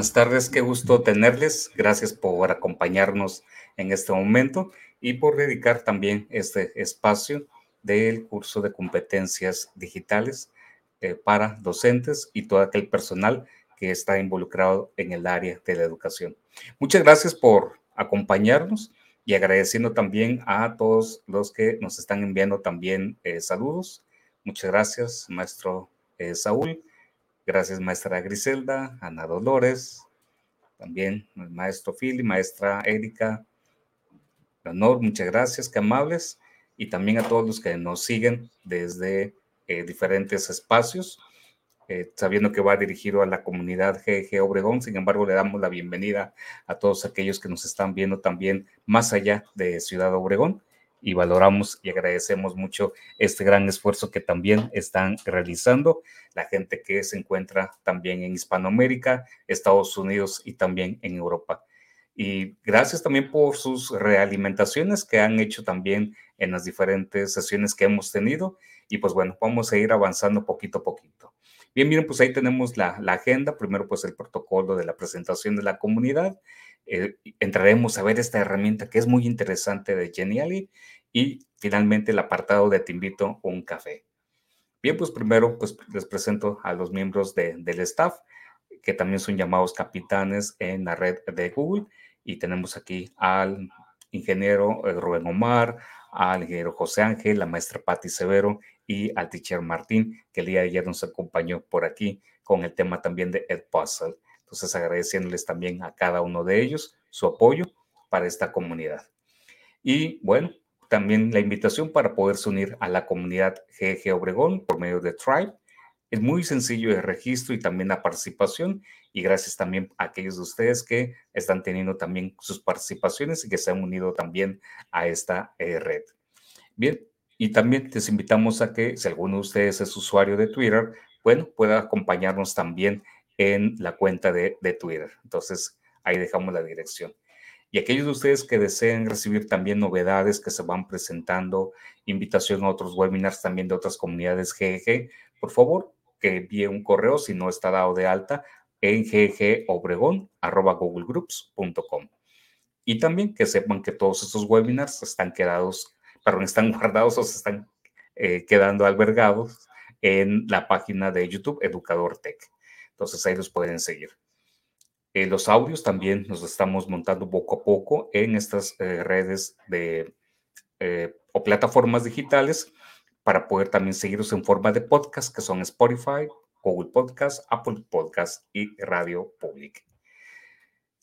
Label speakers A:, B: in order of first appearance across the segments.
A: Buenas tardes, qué gusto tenerles. Gracias por acompañarnos en este momento y por dedicar también este espacio del curso de competencias digitales eh, para docentes y todo aquel personal que está involucrado en el área de la educación. Muchas gracias por acompañarnos y agradeciendo también a todos los que nos están enviando también eh, saludos. Muchas gracias, maestro eh, Saúl. Gracias, maestra Griselda, Ana Dolores, también el maestro Philly, maestra Erika, Leonor, muchas gracias, qué amables. Y también a todos los que nos siguen desde eh, diferentes espacios, eh, sabiendo que va dirigido a la comunidad GG Obregón. Sin embargo, le damos la bienvenida a todos aquellos que nos están viendo también más allá de Ciudad Obregón y valoramos y agradecemos mucho este gran esfuerzo que también están realizando la gente que se encuentra también en Hispanoamérica, Estados Unidos y también en Europa. Y gracias también por sus realimentaciones que han hecho también en las diferentes sesiones que hemos tenido. Y pues bueno, vamos a ir avanzando poquito a poquito. Bien, miren, pues ahí tenemos la, la agenda. Primero, pues el protocolo de la presentación de la comunidad. Eh, entraremos a ver esta herramienta que es muy interesante de Geniali y finalmente el apartado de Te invito a un café. Bien, pues primero pues les presento a los miembros del staff que también son llamados capitanes en la red de Google y tenemos aquí al ingeniero eh, Rubén Omar, al ingeniero José Ángel, la maestra Patti Severo y al teacher Martín, que el día de ayer nos acompañó por aquí con el tema también de Edpuzzle. Entonces, agradeciéndoles también a cada uno de ellos su apoyo para esta comunidad. Y bueno, también la invitación para poderse unir a la comunidad GG Obregón por medio de Tribe. Es muy sencillo el registro y también la participación. Y gracias también a aquellos de ustedes que están teniendo también sus participaciones y que se han unido también a esta eh, red. Bien, y también les invitamos a que si alguno de ustedes es usuario de Twitter, bueno, pueda acompañarnos también en la cuenta de, Twitter. Entonces, ahí dejamos la dirección. Y aquellos de ustedes que deseen recibir también novedades que se van presentando, invitación a otros webinars también de otras comunidades GG, por favor, que envíe un correo si no está dado de alta en ggobregón.googlegroups.com. Y también que sepan que todos estos webinars están quedados, perdón, están guardados o se están eh, quedando albergados en la página de YouTube Educador Tech. Entonces ahí los pueden seguir. Eh, los audios también nos estamos montando poco a poco en estas eh, redes de, o plataformas digitales para poder también seguirlos en forma de podcast, que son Spotify, Google Podcast, Apple Podcast y Radio Public.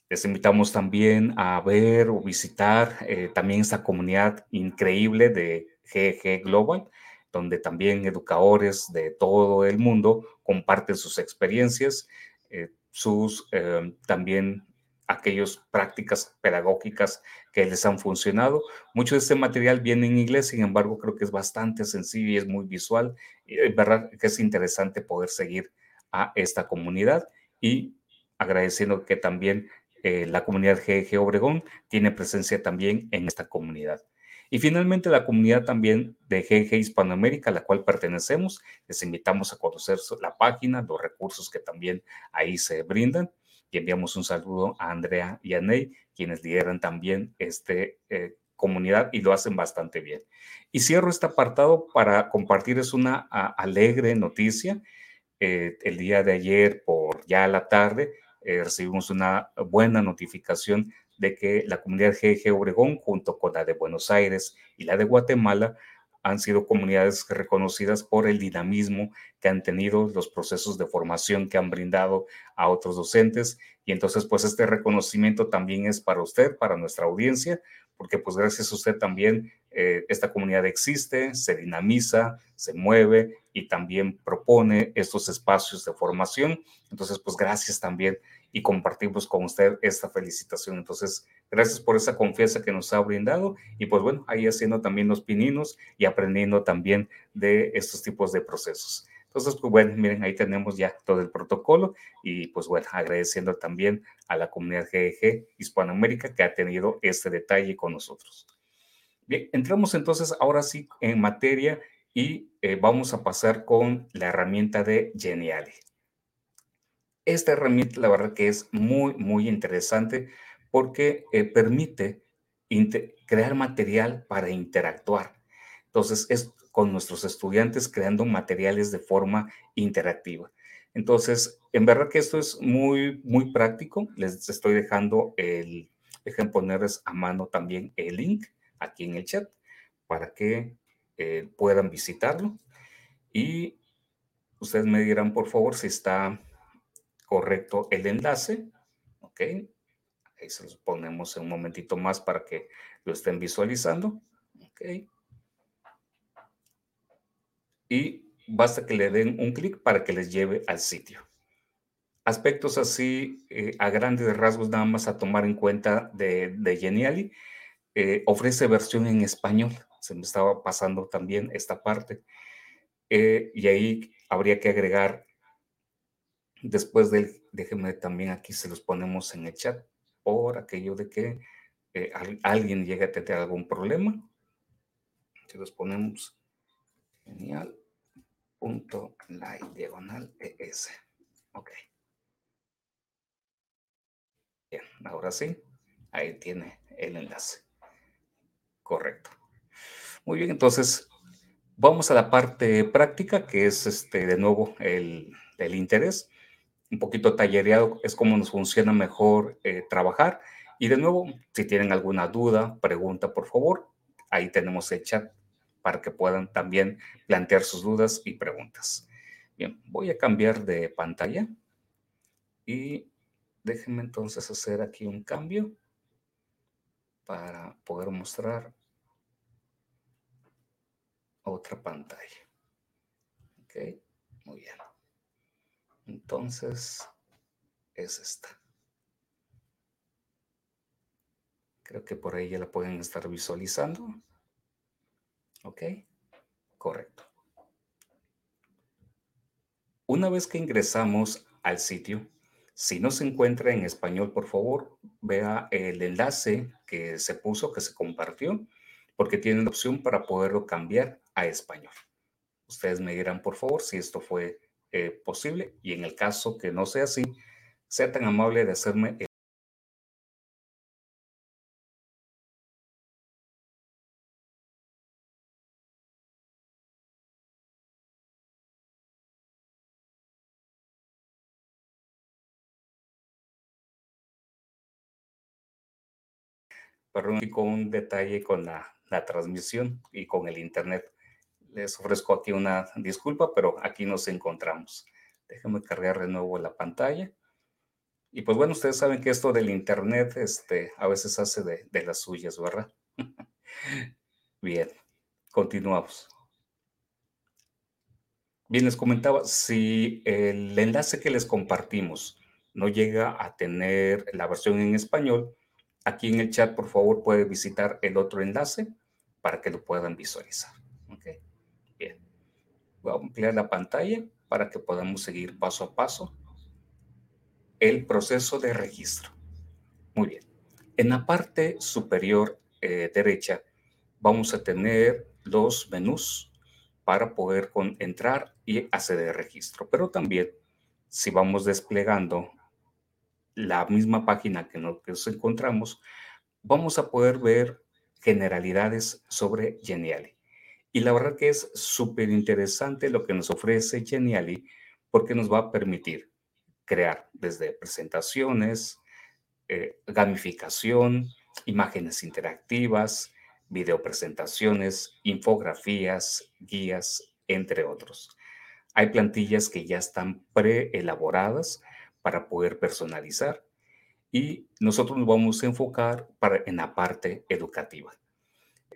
A: Les invitamos también a ver o visitar también esta comunidad increíble de GG Global, donde también educadores de todo el mundo comparten sus experiencias, eh, sus eh, también aquellas prácticas pedagógicas que les han funcionado. Mucho de este material viene en inglés, sin embargo, creo que es bastante sencillo y es muy visual. Es verdad que es interesante poder seguir a esta comunidad y agradeciendo que también eh, la comunidad GG Obregón tiene presencia también en esta comunidad. Y finalmente la comunidad también de GG Hispanoamérica, a la cual pertenecemos. Les invitamos a conocer la página, los recursos que también ahí se brindan. Y enviamos un saludo a Andrea y a Ney, quienes lideran también esta eh, comunidad y lo hacen bastante bien. Y cierro este apartado para compartirles una alegre noticia. Eh, el día de ayer, por ya la tarde, eh, recibimos una buena notificación de que la comunidad GG Obregón, junto con la de Buenos Aires y la de Guatemala, han sido comunidades reconocidas por el dinamismo que han tenido, los procesos de formación que han brindado a otros docentes. Y entonces, pues este reconocimiento también es para usted, para nuestra audiencia, porque pues gracias a usted también eh, esta comunidad existe, se dinamiza, se mueve y también propone estos espacios de formación. Entonces, pues gracias también y compartimos con usted esta felicitación. Entonces, gracias por esa confianza que nos ha brindado y pues bueno, ahí haciendo también los pininos y aprendiendo también de estos tipos de procesos. Entonces, pues bueno, miren, ahí tenemos ya todo el protocolo y pues bueno, agradeciendo también a la comunidad GEG Hispanoamérica que ha tenido este detalle con nosotros. Bien, entramos entonces ahora sí en materia y eh, vamos a pasar con la herramienta de Geniali. Esta herramienta, la verdad que es muy, muy interesante porque eh, permite crear material para interactuar. Entonces, es con nuestros estudiantes creando materiales de forma interactiva. Entonces, en verdad que esto es muy, muy práctico. Les estoy dejando el, dejen ponerles a mano también el link aquí en el chat para que eh, puedan visitarlo. Y ustedes me dirán, por favor, si está correcto el enlace. Ok. Ahí se los ponemos en un momentito más para que lo estén visualizando. Ok. Y basta que le den un clic para que les lleve al sitio. Aspectos así, eh, a grandes rasgos, nada más a tomar en cuenta de, de Geniali. Eh, ofrece versión en español. Se me estaba pasando también esta parte. Eh, y ahí habría que agregar, después del, déjenme también aquí se los ponemos en el chat, por aquello de que alguien llegue a tener algún problema. Se los ponemos genial punto diagonal es. Ok. Bien, ahora sí, ahí tiene el enlace. Correcto. Muy bien, entonces vamos a la parte práctica, que es este, de nuevo el, el interés. Un poquito tallereado es cómo nos funciona mejor eh, trabajar. Y de nuevo, si tienen alguna duda, pregunta, por favor, ahí tenemos el chat para que puedan también plantear sus dudas y preguntas. Bien, voy a cambiar de pantalla y déjenme entonces hacer aquí un cambio para poder mostrar otra pantalla. Ok, muy bien. Entonces, es esta. Creo que por ahí ya la pueden estar visualizando. ¿Ok? Correcto. Una vez que ingresamos al sitio, si no se encuentra en español, por favor, vea el enlace que se puso, que se compartió, porque tienen la opción para poderlo cambiar a español. Ustedes me dirán, por favor, si esto fue eh, posible y en el caso que no sea así, sea tan amable de hacerme perdón, con un detalle con la transmisión y con el internet. Les ofrezco aquí una disculpa, pero aquí nos encontramos. Déjenme cargar de nuevo la pantalla. Y pues bueno, ustedes saben que esto del internet este, a veces hace de, de las suyas, ¿verdad? Bien, continuamos. Bien, les comentaba, si el enlace que les compartimos no llega a tener la versión en español, Aquí en el chat, por favor, puede visitar el otro enlace para que lo puedan visualizar. Okay. Bien. Voy a ampliar la pantalla para que podamos seguir paso a paso el proceso de registro. Muy bien. En la parte superior eh, derecha vamos a tener los menús para poder entrar y acceder al registro. Pero también, si vamos desplegando la misma página que nos encontramos, vamos a poder ver generalidades sobre Geniali. Y la verdad que es súper interesante lo que nos ofrece Geniali porque nos va a permitir crear desde presentaciones, eh, gamificación, imágenes interactivas, videopresentaciones, infografías, guías, entre otros. Hay plantillas que ya están preelaboradas para poder personalizar y nosotros nos vamos a enfocar para, en la parte educativa.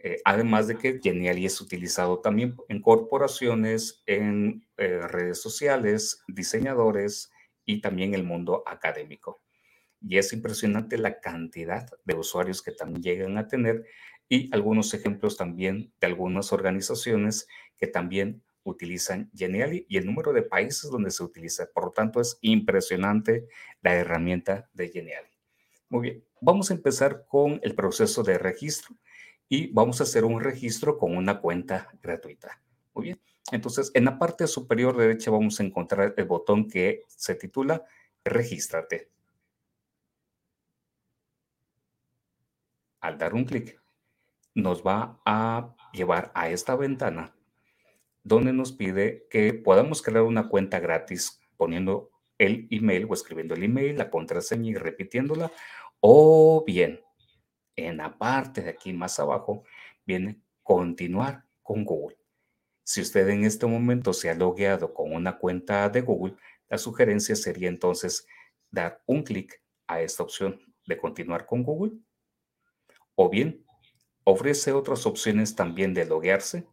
A: Eh, además de que Geniali es utilizado también en corporaciones, en eh, redes sociales, diseñadores y también el mundo académico. Y es impresionante la cantidad de usuarios que también llegan a tener y algunos ejemplos también de algunas organizaciones que también utilizan Geniali y el número de países donde se utiliza. Por lo tanto, es impresionante la herramienta de Geniali. Muy bien, vamos a empezar con el proceso de registro y vamos a hacer un registro con una cuenta gratuita. Muy bien, entonces en la parte superior derecha vamos a encontrar el botón que se titula regístrate. Al dar un clic, nos va a llevar a esta ventana donde nos pide que podamos crear una cuenta gratis poniendo el email o escribiendo el email, la contraseña y repitiéndola. O bien, en la parte de aquí más abajo, viene continuar con Google. Si usted en este momento se ha logueado con una cuenta de Google, la sugerencia sería entonces dar un clic a esta opción de continuar con Google. O bien, ofrece otras opciones también de loguearse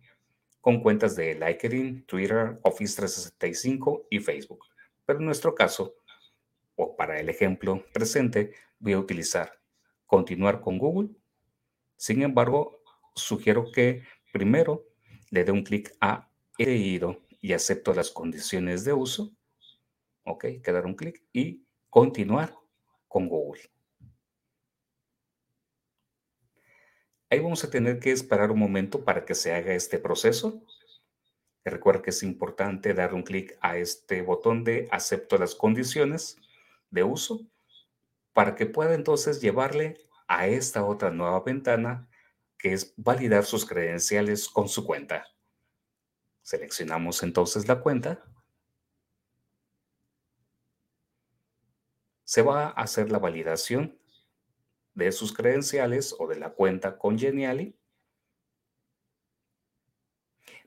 A: con cuentas de LinkedIn, Twitter, Office 365 y Facebook. Pero en nuestro caso, o para el ejemplo presente, voy a utilizar continuar con Google. Sin embargo, sugiero que primero le dé un clic a he leído y acepto las condiciones de uso. Ok, quedar un clic y continuar con Google. Ahí vamos a tener que esperar un momento para que se haga este proceso. Recuerda que es importante dar un clic a este botón de acepto las condiciones de uso para que pueda entonces llevarle a esta otra nueva ventana que es validar sus credenciales con su cuenta. Seleccionamos entonces la cuenta. Se va a hacer la validación de sus credenciales o de la cuenta con Geniali.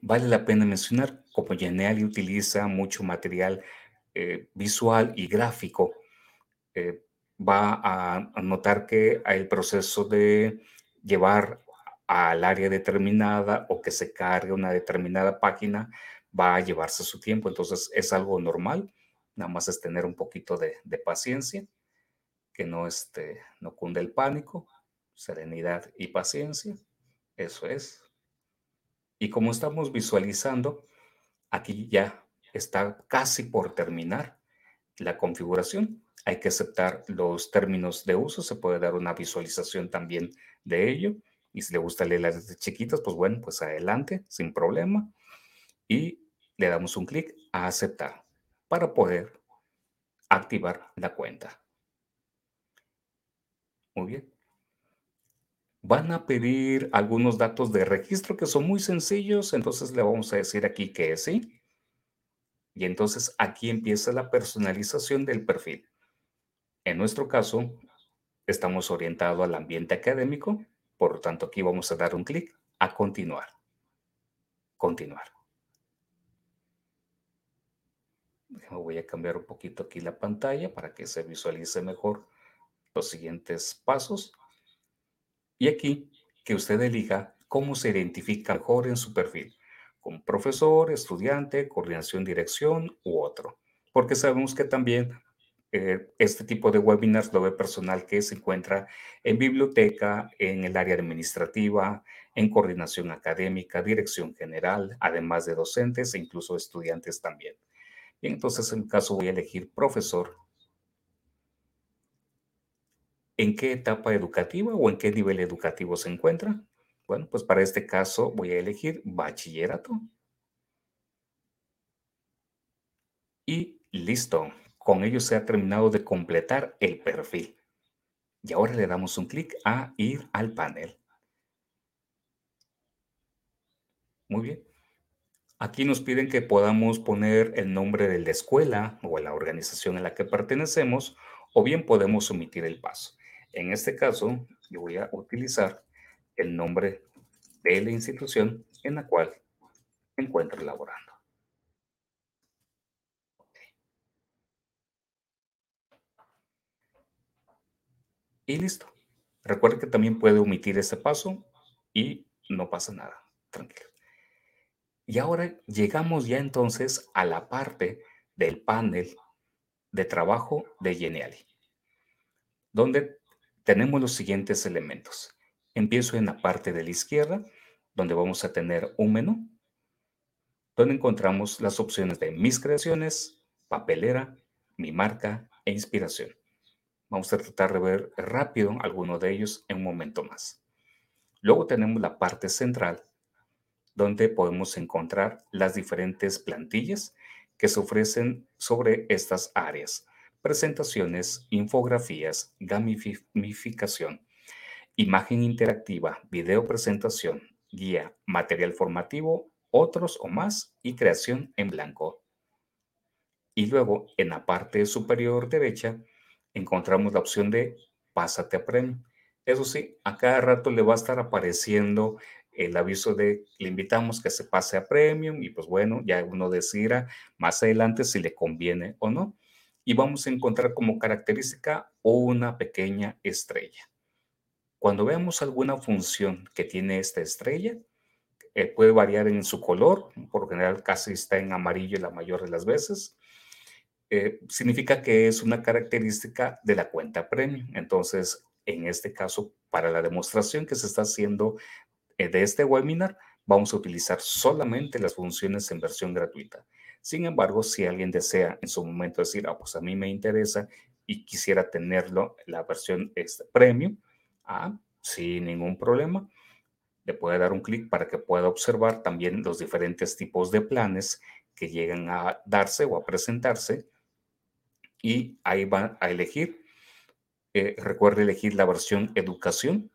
A: Vale la pena mencionar, como Geniali utiliza mucho material eh, visual y gráfico, eh, va a notar que el proceso de llevar al área determinada o que se cargue una determinada página va a llevarse su tiempo. Entonces es algo normal, nada más es tener un poquito de paciencia que no, este, no cunde el pánico, serenidad y paciencia. Eso es. Y como estamos visualizando, aquí ya está casi por terminar la configuración. Hay que aceptar los términos de uso. Se puede dar una visualización también de ello. Y si le gusta leer las chiquitas, pues bueno, pues adelante, sin problema. Y le damos un clic a aceptar para poder activar la cuenta. Muy bien. Van a pedir algunos datos de registro que son muy sencillos, entonces le vamos a decir aquí que sí. Y entonces aquí empieza la personalización del perfil. En nuestro caso, estamos orientados al ambiente académico, por lo tanto aquí vamos a dar un clic a continuar. Continuar. Voy a cambiar un poquito aquí la pantalla para que se visualice mejor los siguientes pasos. Y aquí que usted elija cómo se identifica mejor en su perfil, como profesor, estudiante, coordinación, dirección u otro. Porque sabemos que también eh, este tipo de webinars lo ve personal que se encuentra en biblioteca, en el área administrativa, en coordinación académica, dirección general, además de docentes e incluso estudiantes también. Y entonces en caso voy a elegir profesor ¿En qué etapa educativa o en qué nivel educativo se encuentra? Bueno, pues para este caso voy a elegir bachillerato. Y listo. Con ello se ha terminado de completar el perfil. Y ahora le damos un clic a ir al panel. Muy bien. Aquí nos piden que podamos poner el nombre de la escuela o la organización a la que pertenecemos o bien podemos omitir el paso. En este caso, yo voy a utilizar el nombre de la institución en la cual encuentro laborando. Y listo. Recuerde que también puede omitir ese paso y no pasa nada. Tranquilo. Y ahora llegamos ya entonces a la parte del panel de trabajo de Geniali, donde tenemos los siguientes elementos. Empiezo en la parte de la izquierda, donde vamos a tener un menú, donde encontramos las opciones de mis creaciones, papelera, mi marca e inspiración. Vamos a tratar de ver rápido alguno de ellos en un momento más. Luego tenemos la parte central, donde podemos encontrar las diferentes plantillas que se ofrecen sobre estas áreas. presentaciones, infografías, gamificación, imagen interactiva, video presentación, guía, material formativo, otros o más y creación en blanco. Y luego en la parte superior derecha encontramos la opción de Pásate a Premium. Eso sí, a cada rato le va a estar apareciendo el aviso de le invitamos que se pase a Premium y pues bueno, ya uno decidirá más adelante si le conviene o no. Y vamos a encontrar como característica una pequeña estrella. Cuando veamos alguna función que tiene esta estrella, eh, puede variar en su color, por general casi está en amarillo la mayor de las veces, eh, significa que es una característica de la cuenta premium. Entonces, en este caso, para la demostración que se está haciendo eh, de este webinar, vamos a utilizar solamente las funciones en versión gratuita. Sin embargo, si alguien desea en su momento decir, ah, pues a mí me interesa y quisiera tenerlo, la versión este, premium, ah, sin ningún problema, le puede dar un clic para que pueda observar también los diferentes tipos de planes que llegan a darse o a presentarse y ahí va a elegir. Eh, recuerde elegir la versión educación,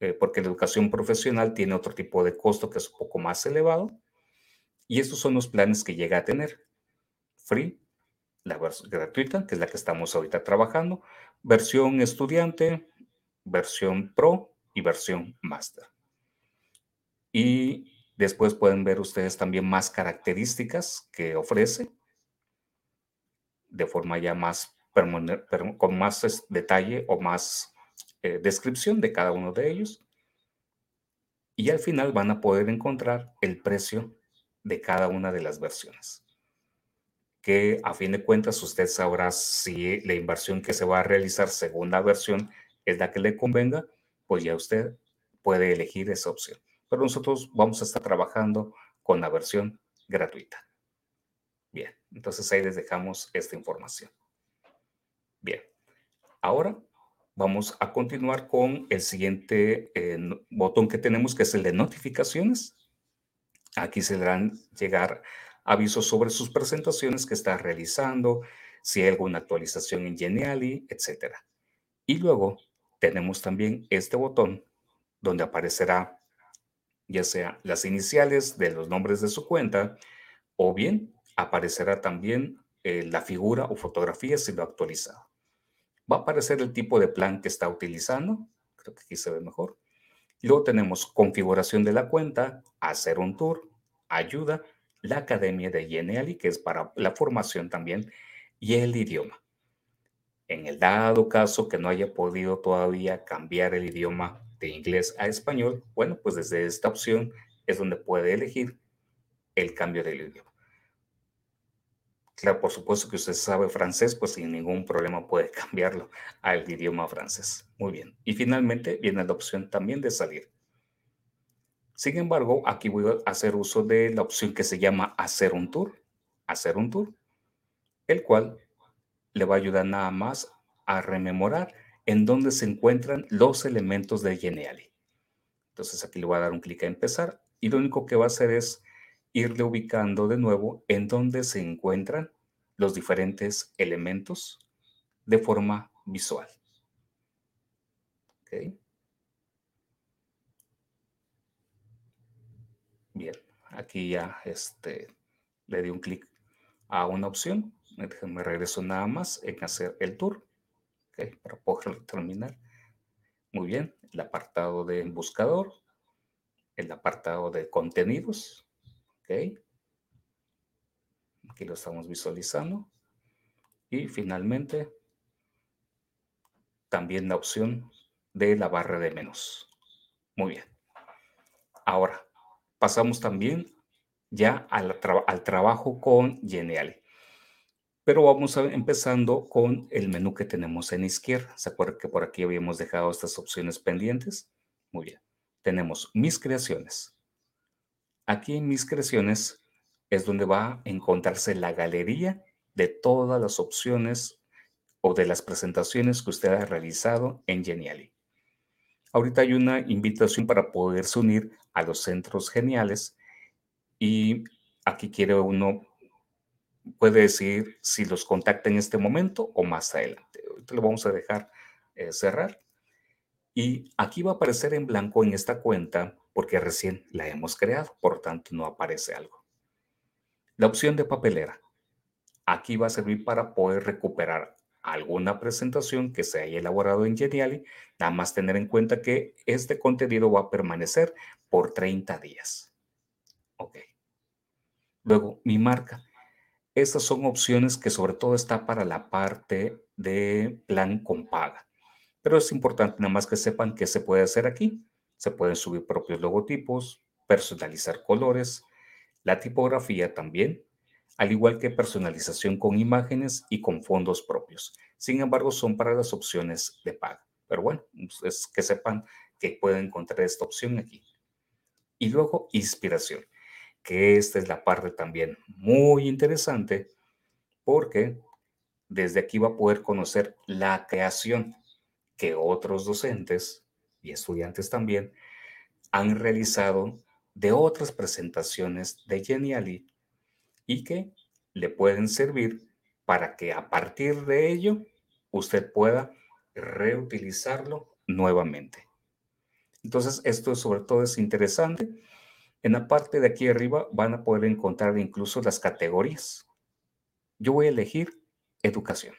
A: eh, porque la educación profesional tiene otro tipo de costo que es un poco más elevado. Y estos son los planes que llega a tener. Free, la versión gratuita, que es la que estamos ahorita trabajando, versión estudiante, versión pro y versión master. Y después pueden ver ustedes también más características que ofrece de forma ya más con más detalle o más eh, descripción de cada uno de ellos. Y al final van a poder encontrar el precio de cada una de las versiones. Que a fin de cuentas usted sabrá si la inversión que se va a realizar según la versión es la que le convenga, pues ya usted puede elegir esa opción. Pero nosotros vamos a estar trabajando con la versión gratuita. Entonces ahí les dejamos esta información. Bien, ahora vamos a continuar con el siguiente eh, botón que tenemos, que es el de notificaciones. Aquí se darán llegar avisos sobre sus presentaciones que está realizando, si hay alguna actualización en Geniali, etc. Y luego tenemos también este botón donde aparecerá ya sea las iniciales de los nombres de su cuenta o bien aparecerá también eh, la figura o fotografía si lo ha actualizado. Va a aparecer el tipo de plan que está utilizando, creo que aquí se ve mejor. Luego tenemos configuración de la cuenta, hacer un tour, ayuda, la academia de Geniali, que es para la formación también, y el idioma. En el dado caso que no haya podido todavía cambiar el idioma de inglés a español, bueno, pues desde esta opción es donde puede elegir el cambio del idioma. Claro, por supuesto que usted sabe francés, pues sin ningún problema puede cambiarlo al idioma francés. Muy bien. Y finalmente viene la opción también de salir. Sin embargo, aquí voy a hacer uso de la opción que se llama hacer un tour. Hacer un tour, el cual le va a ayudar nada más a rememorar en dónde se encuentran los elementos de Geniali. Entonces aquí le voy a dar un clic a empezar y lo único que va a hacer es irle ubicando de nuevo en dónde se encuentran los diferentes elementos de forma visual. Bien, aquí ya este, le di un clic a una opción. Me regreso nada más en hacer el tour para poder terminar. Muy bien, el apartado de buscador, el apartado de contenidos, Aquí lo estamos visualizando. Y finalmente, también la opción de la barra de menús. Muy bien. Ahora, pasamos también ya al, al trabajo con Geniali. Pero vamos a, empezando con el menú que tenemos en izquierda. ¿Se acuerdan que por aquí habíamos dejado estas opciones pendientes? Muy bien. Tenemos mis creaciones. Aquí en mis creaciones es donde va a encontrarse la galería de todas las opciones o de las presentaciones que usted ha realizado en Geniali. Ahorita hay una invitación para poderse unir a los centros geniales y aquí quiere uno puede decir si los contacta en este momento o más adelante. Ahorita lo vamos a dejar eh, cerrar. Y aquí va a aparecer en blanco en esta cuenta porque recién la hemos creado, por tanto no aparece algo. La opción de papelera. Aquí va a servir para poder recuperar alguna presentación que se haya elaborado en Geniali, nada más tener en cuenta que este contenido va a permanecer por 30 días. Ok. Luego, mi marca. Estas son opciones que sobre todo está para la parte de plan con paga. Pero es importante nada más que sepan qué se puede hacer aquí. Se pueden subir propios logotipos, personalizar colores, la tipografía también, al igual que personalización con imágenes y con fondos propios. Sin embargo, son para las opciones de paga. Pero bueno, es que sepan que pueden encontrar esta opción aquí. Y luego, inspiración que esta es la parte también muy interesante porque desde aquí va a poder conocer la creación que otros docentes y estudiantes también han realizado de otras presentaciones de Geniali y que le pueden servir para que a partir de ello usted pueda reutilizarlo nuevamente. Entonces, esto sobre todo es interesante en la parte de aquí arriba van a poder encontrar incluso las categorías. Yo voy a elegir educación.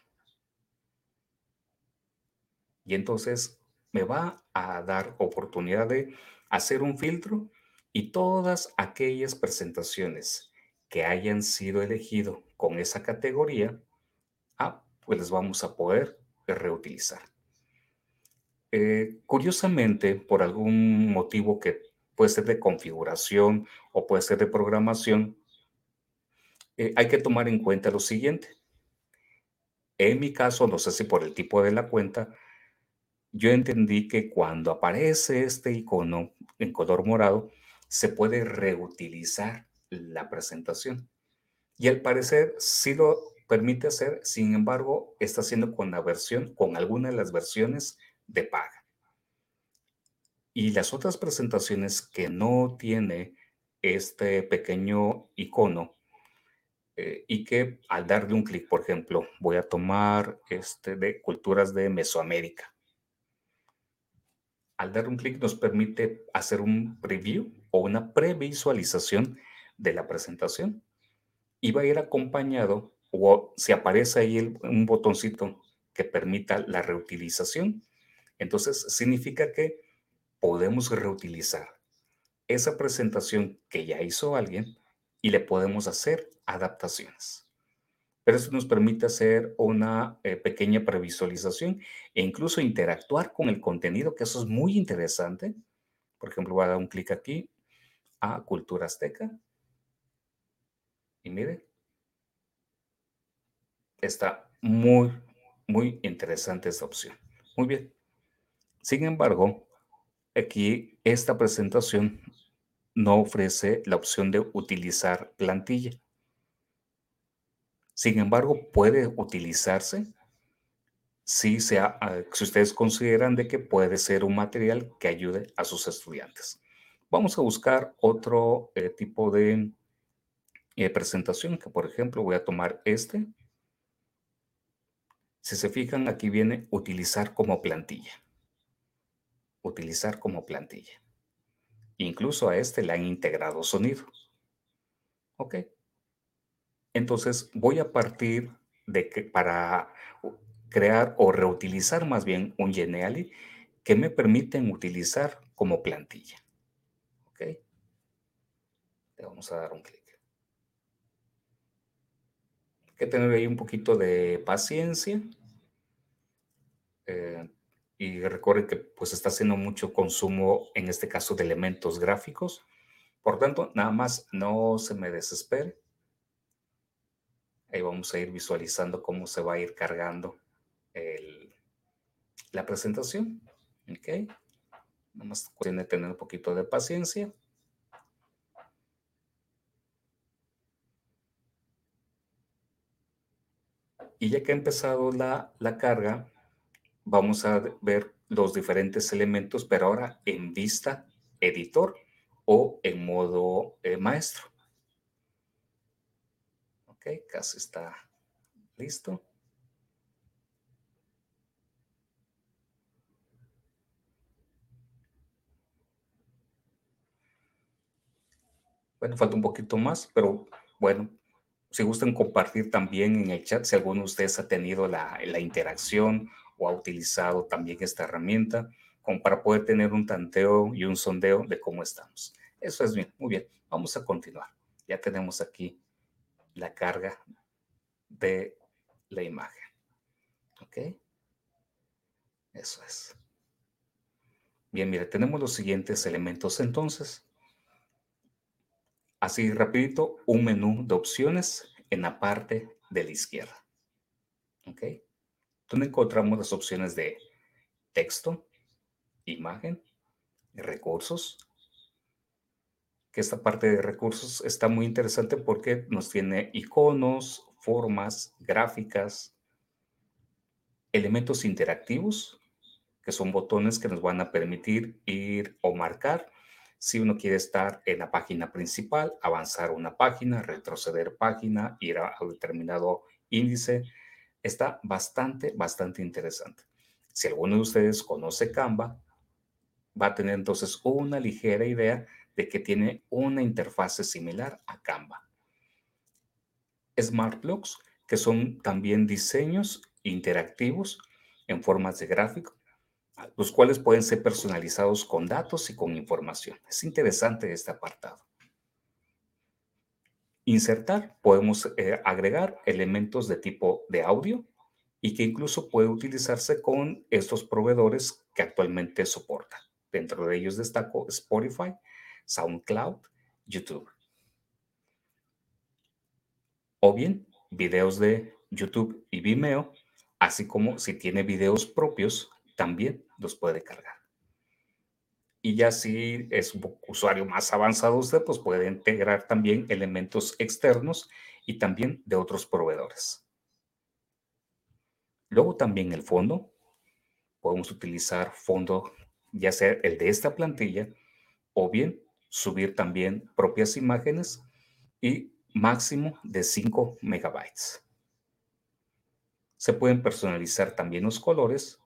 A: Y entonces me va a dar oportunidad de hacer un filtro y todas aquellas presentaciones que hayan sido elegido con esa categoría, ah, pues les vamos a poder reutilizar. Eh, curiosamente, por algún motivo que puede ser de configuración o puede ser de programación, eh, hay que tomar en cuenta lo siguiente. En mi caso, no sé si por el tipo de la cuenta, yo entendí que cuando aparece este icono en color morado, se puede reutilizar la presentación. Y al parecer sí lo permite hacer, sin embargo, está haciendo con la versión, con alguna de las versiones de paga. Y las otras presentaciones que no tiene este pequeño icono eh, y que al darle un clic, por ejemplo, voy a tomar este de culturas de Mesoamérica. Al dar un clic nos permite hacer un preview o una previsualización de la presentación y va a ir acompañado o si aparece ahí un botoncito que permita la reutilización, entonces significa que podemos reutilizar esa presentación que ya hizo alguien y le podemos hacer adaptaciones. Pero eso nos permite hacer una eh, pequeña previsualización e incluso interactuar con el contenido, que eso es muy interesante. Por ejemplo, voy a dar un clic aquí a Cultura Azteca. Y mire, está muy, muy interesante esta opción. Muy bien. Sin embargo, Aquí esta presentación no ofrece la opción de utilizar plantilla. Sin embargo, puede utilizarse si, ah, si ustedes consideran de que puede ser un material que ayude a sus estudiantes. Vamos a buscar otro eh, tipo de eh, presentación, que por ejemplo voy a tomar este. Si se fijan, aquí viene utilizar como plantilla utilizar como plantilla. Incluso a este le han integrado sonido. ¿Ok? Entonces voy a partir de que para crear o reutilizar más bien un Geniali que me permiten utilizar como plantilla. ¿Ok? Le vamos a dar un clic. Hay que tener ahí un poquito de paciencia. Eh, y recuerden que pues está haciendo mucho consumo, en este caso, de elementos gráficos. Por tanto, nada más no se me desespere. Ahí vamos a ir visualizando cómo se va a ir cargando la presentación. Ok. Nada más tiene que tener un poquito de paciencia. Y ya que ha empezado la, la carga, vamos a ver los diferentes elementos, pero ahora en vista editor o en modo eh, maestro. ¿Ok? Casi está listo. Bueno, falta un poquito más, pero bueno, si gustan compartir también en el chat si alguno de ustedes ha tenido la, la interacción o ha utilizado también esta herramienta como para poder tener un tanteo y un sondeo de cómo estamos. Eso es bien, muy bien. Vamos a continuar. Ya tenemos aquí la carga de la imagen. ¿Ok? Eso es. Bien, mire, tenemos los siguientes elementos entonces. Así rapidito, un menú de opciones en la parte de la izquierda. ¿Ok? Donde encontramos las opciones de texto, imagen, recursos. Que esta parte de recursos está muy interesante porque nos tiene iconos, formas, gráficas, elementos interactivos, que son botones que nos van a permitir ir o marcar si uno quiere estar en la página principal, avanzar una página, retroceder página, ir a, un determinado índice, está bastante, bastante interesante. Si alguno de ustedes conoce Canva, va a tener entonces una ligera idea de que tiene una interfase similar a Canva. Smart Blocks, que son también diseños interactivos en formas de gráfico, los cuales pueden ser personalizados con datos y con información. Es interesante este apartado. Insertar, podemos eh, agregar elementos de tipo de audio y que incluso puede utilizarse con estos proveedores que actualmente soportan. Dentro de ellos destaco Spotify, SoundCloud, YouTube. O bien videos de YouTube y Vimeo, así como si tiene videos propios, también los puede cargar. Y ya si es un usuario más avanzado usted, pues puede integrar también elementos externos y también de otros proveedores. Luego también el fondo. Podemos utilizar fondo, ya sea el de esta plantilla, o bien subir también propias imágenes y máximo de 5 megabytes. Se pueden personalizar también los colores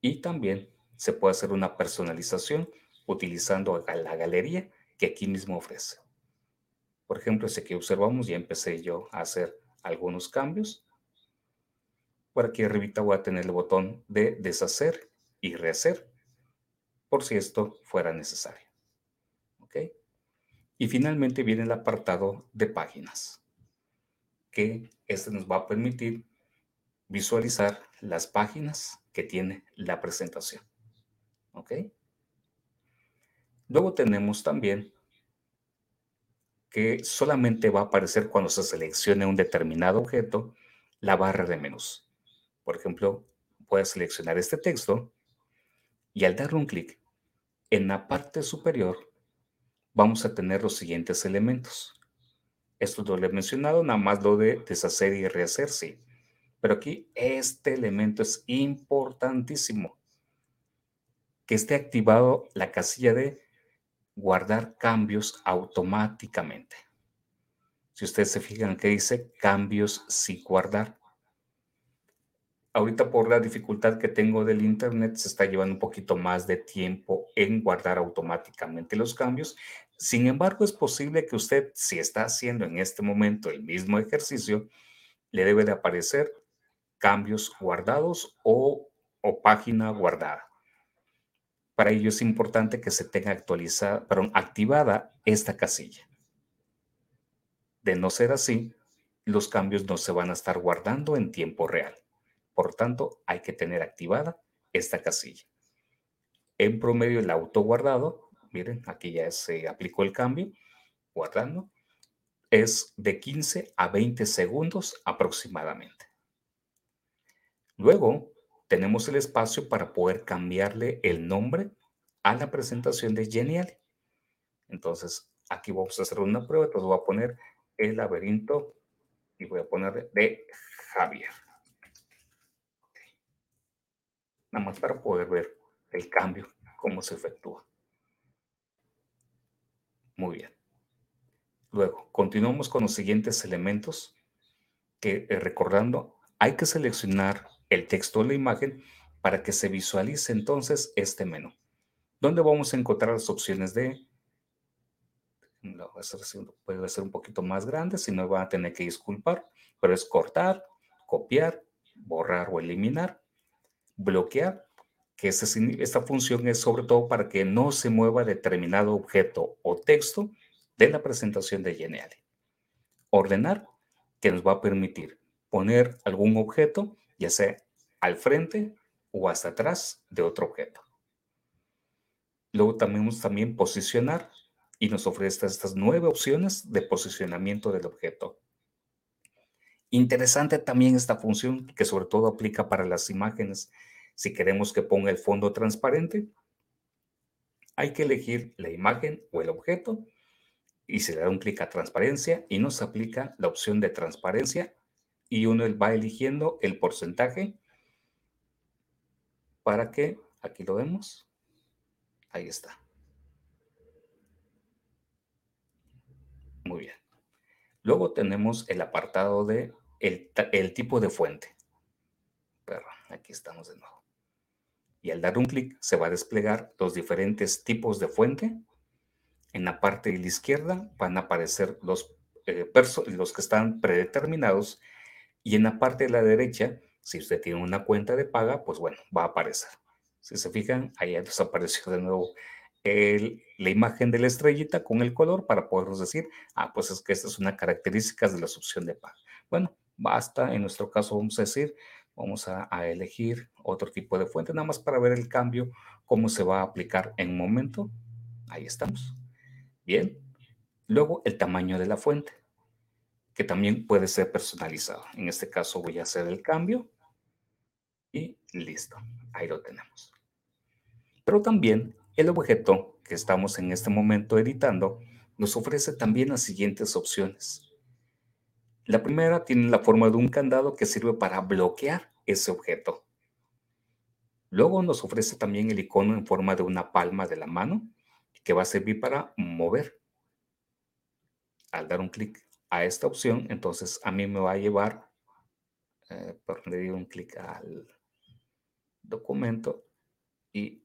A: y también se puede hacer una personalización utilizando la galería que aquí mismo ofrece. Por ejemplo, ese que observamos, ya empecé yo a hacer algunos cambios. Por aquí arribita voy a tener el botón de deshacer y rehacer, por si esto fuera necesario. ¿Ok? Y finalmente viene el apartado de páginas, que este nos va a permitir visualizar las páginas que tiene la presentación. ¿Ok? Luego tenemos también que solamente va a aparecer cuando se seleccione un determinado objeto la barra de menús. Por ejemplo, puedes seleccionar este texto y al darle un clic en la parte superior vamos a tener los siguientes elementos. Esto lo he mencionado, nada más lo de deshacer y rehacer, sí. Pero aquí este elemento es importantísimo. Que esté activado la casilla de guardar cambios automáticamente. Si ustedes se fijan que dice cambios sin guardar. Ahorita por la dificultad que tengo del internet se está llevando un poquito más de tiempo en guardar automáticamente los cambios. Sin embargo, es posible que usted, si está haciendo en este momento el mismo ejercicio, le debe de aparecer cambios guardados o, página guardada. Para ello es importante que se tenga actualizada, perdón, activada esta casilla. De no ser así, los cambios no se van a estar guardando en tiempo real. Por tanto, hay que tener activada esta casilla. En promedio, el auto guardado, miren, aquí ya se aplicó el cambio, guardando, es de 15 a 20 segundos aproximadamente. Luego tenemos el espacio para poder cambiarle el nombre a la presentación de Genial. Entonces, aquí vamos a hacer una prueba. Entonces voy a poner el laberinto y voy a poner de Javier. Nada más para poder ver el cambio, cómo se efectúa. Muy bien. Luego, continuamos con los siguientes elementos que, eh, recordando, hay que seleccionar el texto o la imagen para que se visualice entonces este menú. ¿Dónde vamos a encontrar las opciones de... puede ser un poquito más grande, si no van a tener que disculpar, pero es cortar, copiar, borrar o eliminar, bloquear, que esta función es sobre todo para que no se mueva determinado objeto o texto de la presentación de Geniali. Ordenar, que nos va a permitir poner algún objeto, ya sea al frente o hasta atrás de otro objeto. Luego también, también posicionar y nos ofrece estas nueve opciones de posicionamiento del objeto. Interesante también esta función que sobre todo aplica para las imágenes. Si queremos que ponga el fondo transparente, hay que elegir la imagen o el objeto y se le da un clic a transparencia y nos aplica la opción de transparencia y uno va eligiendo el porcentaje para que, aquí lo vemos, ahí está. Muy bien. Luego tenemos el apartado de el, tipo de fuente. Pero aquí estamos de nuevo. Y al dar un clic se va a desplegar los diferentes tipos de fuente. En la parte de la izquierda van a aparecer los, eh, los que están predeterminados y en la parte de la derecha, si usted tiene una cuenta de paga, pues bueno, va a aparecer. Si se fijan, ahí desapareció de nuevo la imagen de la estrellita con el color para podernos decir, ah, pues es que esta es una característica de la opción de paga. Bueno, basta, en nuestro caso vamos a decir, vamos a, elegir otro tipo de fuente, nada más para ver el cambio, cómo se va a aplicar en un momento. Ahí estamos. Bien. Luego el tamaño de la fuente que también puede ser personalizado. En este caso voy a hacer el cambio y listo, ahí lo tenemos. Pero también el objeto que estamos en este momento editando nos ofrece también las siguientes opciones. La primera tiene la forma de un candado que sirve para bloquear ese objeto. Luego nos ofrece también el icono en forma de una palma de la mano que va a servir para mover. Al dar un clic a esta opción, entonces a mí me va a llevar, eh, por le un clic al documento y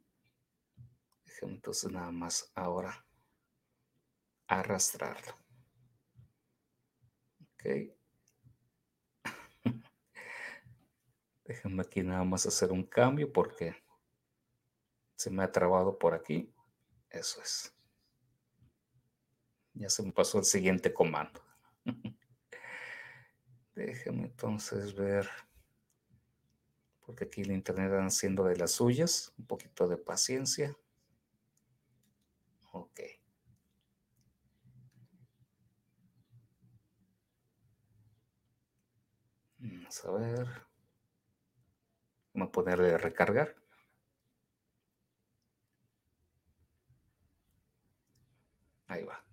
A: entonces nada más ahora arrastrarlo. Ok. Déjenme aquí nada más hacer un cambio porque se me ha trabado por aquí. Eso es. Ya se me pasó el siguiente comando. Déjeme entonces ver, porque aquí el internet anda haciendo de las suyas, un poquito de paciencia. Ok. Vamos a ver. Vamos a ponerle recargar. Ahí va.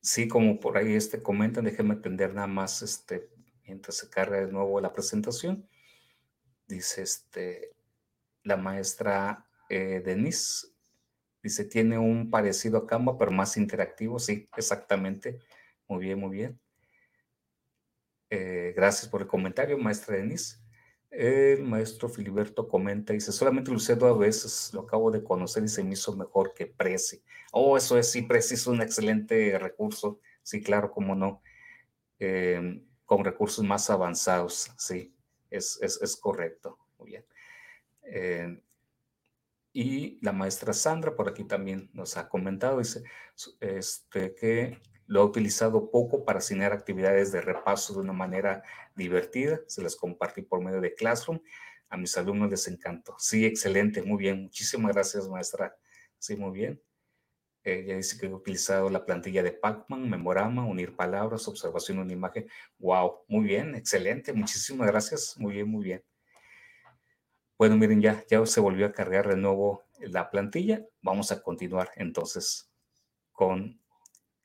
A: Sí, como por ahí este comentan, déjenme atender nada más este, mientras se carga de nuevo la presentación. Dice este, la maestra eh, Denise, dice, tiene un parecido a Canva, pero más interactivo. Sí, exactamente. Muy bien, muy bien. Eh, gracias por el comentario, maestra Denise. El maestro Filiberto comenta, dice, solamente lo usé dos veces, lo acabo de conocer y se me hizo mejor que Prezi. Oh, eso es, sí, Prezi es un excelente recurso, sí, claro, cómo no, em, con recursos más avanzados, sí, es, es, correcto, muy bien. Em, y la maestra Sandra por aquí también nos ha comentado, dice, este, que lo ha utilizado poco para asignar actividades de repaso de una manera divertida. Se las compartí por medio de Classroom. A mis alumnos les encantó. Sí, excelente, muy bien. Muchísimas gracias, maestra. Sí, muy bien. Ella dice que ha utilizado la plantilla de Pacman, Memorama, unir palabras, observación una imagen. Wow, muy bien, excelente. Muchísimas gracias. Muy bien, muy bien. Bueno, miren, ya, ya se volvió a cargar de nuevo la plantilla. Vamos a continuar entonces con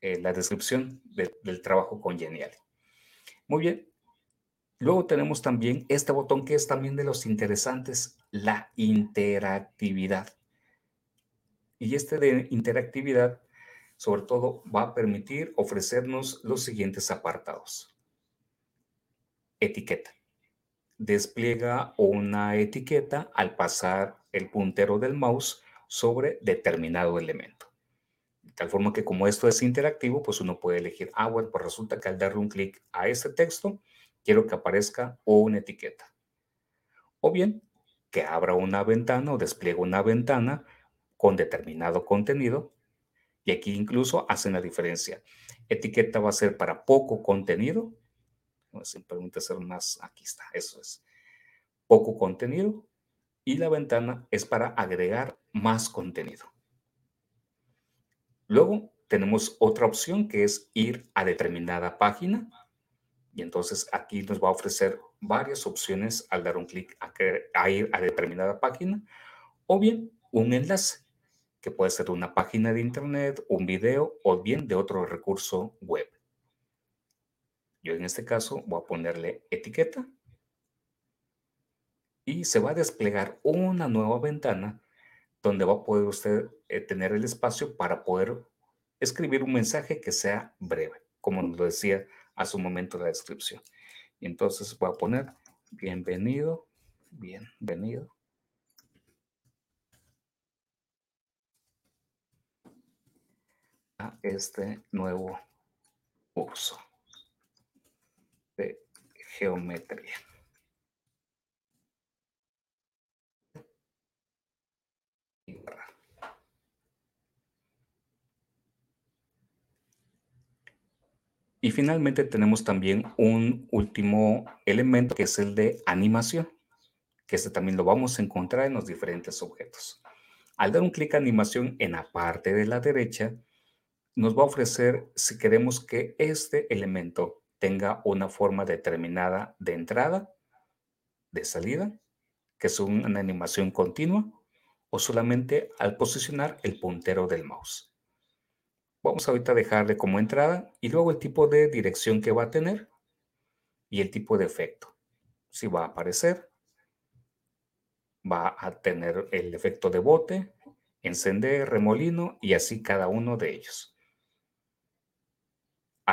A: eh, la descripción del trabajo con Genial. Muy bien. Luego tenemos también este botón que es también de los interesantes, la interactividad. Y este de interactividad sobre todo va a permitir ofrecernos los siguientes apartados. Etiqueta. Despliega una etiqueta al pasar el puntero del mouse sobre determinado elemento. Tal forma que como esto es interactivo, pues uno puede elegir, ah, bueno, pues resulta que al darle un clic a este texto, quiero que aparezca una etiqueta. O bien, que abra una ventana o despliegue una ventana con determinado contenido y aquí incluso hacen la diferencia. Etiqueta va a ser para poco contenido. Simplemente hacer más, aquí está, eso es. Poco contenido. Y la ventana es para agregar más contenido. Luego tenemos otra opción que es ir a determinada página. Y entonces aquí nos va a ofrecer varias opciones al dar un clic a, ir a determinada página. O bien un enlace que puede ser una página de internet, un video o bien de otro recurso web. Yo en este caso voy a ponerle etiqueta y se va a desplegar una nueva ventana donde va a poder usted eh, tener el espacio para poder escribir un mensaje que sea breve, como nos lo decía hace un momento la descripción. Y entonces voy a poner bienvenido, bienvenido a este nuevo curso de geometría. Y finalmente tenemos también un último elemento que es el de animación, que este también lo vamos a encontrar en los diferentes objetos. Al dar un clic a animación en la parte de la derecha, nos va a ofrecer si queremos que este elemento tenga una forma determinada de entrada, de salida, que es una animación continua, o solamente al posicionar el puntero del mouse. Vamos ahorita a dejarle como entrada y luego el tipo de dirección que va a tener y el tipo de efecto. Si va a aparecer, va a tener el efecto de bote, encender, remolino y así cada uno de ellos.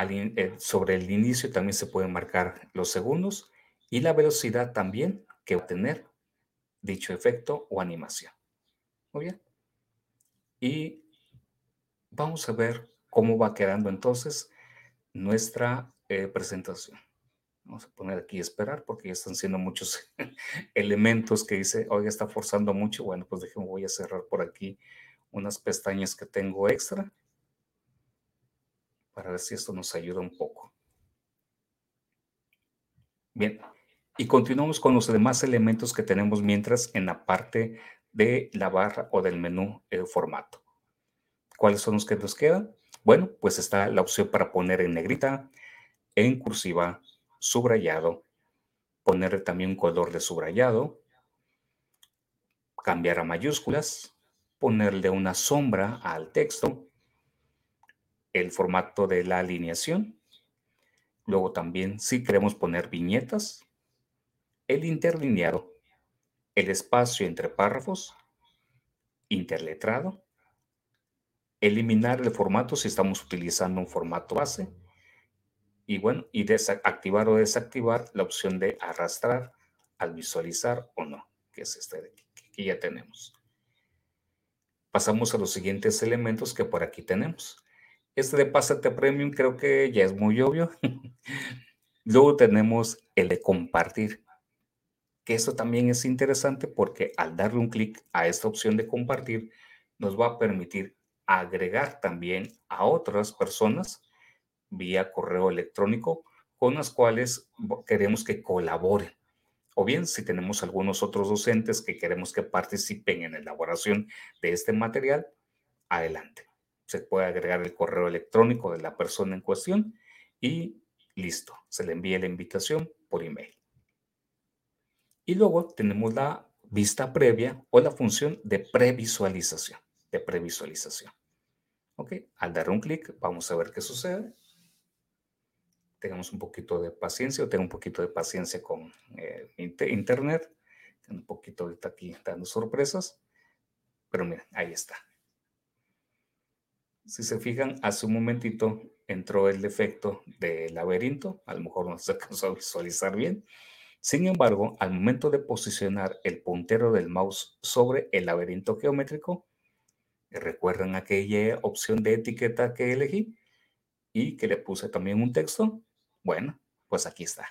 A: Eh, sobre el inicio también se pueden marcar los segundos y la velocidad también que va a tener dicho efecto o animación. Y vamos a ver cómo va quedando entonces nuestra eh, presentación. Vamos a poner aquí esperar porque ya están siendo muchos elementos que dice, oiga, está forzando mucho. Bueno, pues déjenme, voy a cerrar por aquí unas pestañas que tengo extra para ver si esto nos ayuda un poco. Bien, y continuamos con los demás elementos que tenemos mientras en la parte de la barra o del menú el formato. ¿Cuáles son los que nos quedan? Bueno, pues está la opción para poner en negrita, en cursiva, subrayado, ponerle también un color de subrayado, cambiar a mayúsculas, ponerle una sombra al texto, el formato de la alineación. Luego también si queremos poner viñetas, el interlineado, el espacio entre párrafos, interletrado, eliminar el formato si estamos utilizando un formato base y bueno, y desactivar o desactivar la opción de arrastrar al visualizar o no, que es este de aquí, que ya tenemos. Pasamos a los siguientes elementos que por aquí tenemos. Este de Pásate Premium creo que ya es muy obvio. Luego tenemos el de compartir, que esto también es interesante porque al darle un clic a esta opción de compartir, nos va a permitir agregar también a otras personas vía correo electrónico con las cuales queremos que colaboren. O bien, si tenemos algunos otros docentes que queremos que participen en la elaboración de este material, adelante se puede agregar el correo electrónico de la persona en cuestión y listo, se le envía la invitación por email. Y luego tenemos la vista previa o la función de previsualización, de previsualización. Ok, al dar un clic vamos a ver qué sucede. Tengamos un poquito de paciencia o tengo un poquito de paciencia con eh, internet. un poquito ahorita aquí dando sorpresas. Pero miren, ahí está. Si se fijan, hace un momentito entró el defecto del laberinto, a lo mejor no se alcanzó a visualizar bien. Sin embargo, al momento de posicionar el puntero del mouse sobre el laberinto geométrico, ¿recuerdan aquella opción de etiqueta que elegí y que le puse también un texto? Bueno, pues aquí está.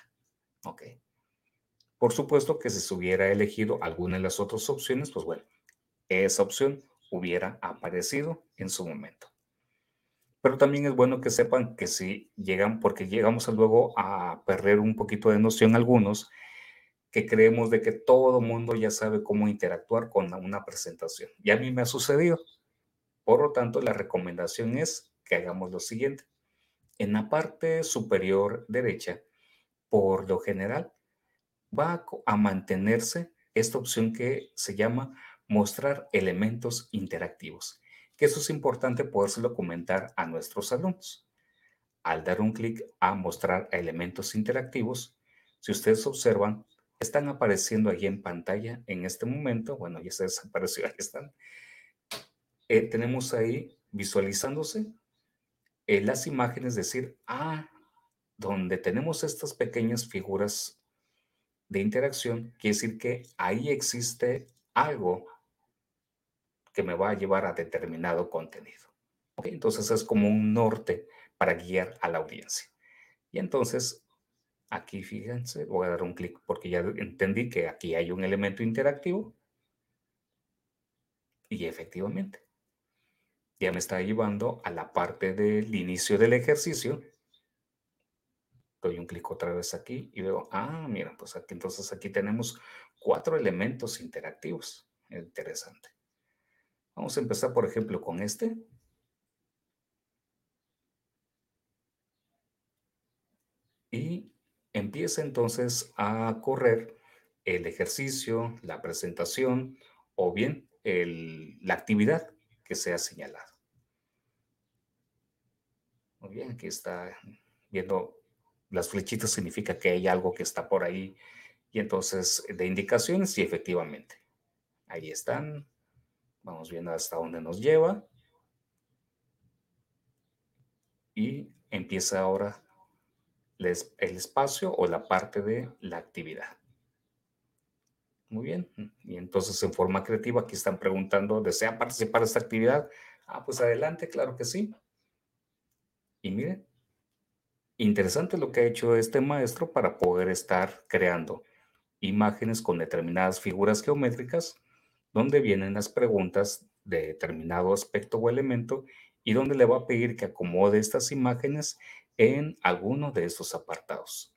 A: Ok. Por supuesto que si se hubiera elegido alguna de las otras opciones, pues bueno, esa opción hubiera aparecido en su momento. Pero también es bueno que sepan que si llegan, porque llegamos luego a perder un poquito de noción algunos, que creemos de que todo mundo ya sabe cómo interactuar con una presentación. Y a mí me ha sucedido. Por lo tanto, la recomendación es que hagamos lo siguiente. En la parte superior derecha, por lo general, va a mantenerse esta opción que se llama mostrar elementos interactivos que eso es importante podérselo comentar a nuestros alumnos. Al dar un clic a mostrar elementos interactivos, si ustedes observan, están apareciendo allí en pantalla en este momento. Bueno, ya se desapareció, ahí están. Eh, tenemos ahí visualizándose eh, las imágenes, decir, ah, donde tenemos estas pequeñas figuras de interacción, quiere decir que ahí existe algo que me va a llevar a determinado contenido. Entonces es como un norte para guiar a la audiencia. Y entonces, aquí fíjense, voy a dar un clic porque ya entendí que aquí hay un elemento interactivo. Y efectivamente, ya me está llevando a la parte del inicio del ejercicio. Doy un clic otra vez aquí y veo, ah, mira, pues aquí entonces aquí tenemos cuatro elementos interactivos. Interesante. Vamos a empezar, por ejemplo, con este. Y empieza entonces a correr el ejercicio, la presentación o bien la actividad que se ha señalado. Muy bien, aquí está viendo las flechitas significa que hay algo que está por ahí y entonces de indicaciones y efectivamente ahí están Vamos viendo hasta dónde nos lleva. Y empieza ahora el espacio o la parte de la actividad. Muy bien. Y entonces en forma creativa aquí están preguntando, ¿desea participar de esta actividad? Ah, pues adelante, claro que sí. Y miren, interesante lo que ha hecho este maestro para poder estar creando imágenes con determinadas figuras geométricas donde vienen las preguntas de determinado aspecto o elemento y donde le va a pedir que acomode estas imágenes en alguno de estos apartados.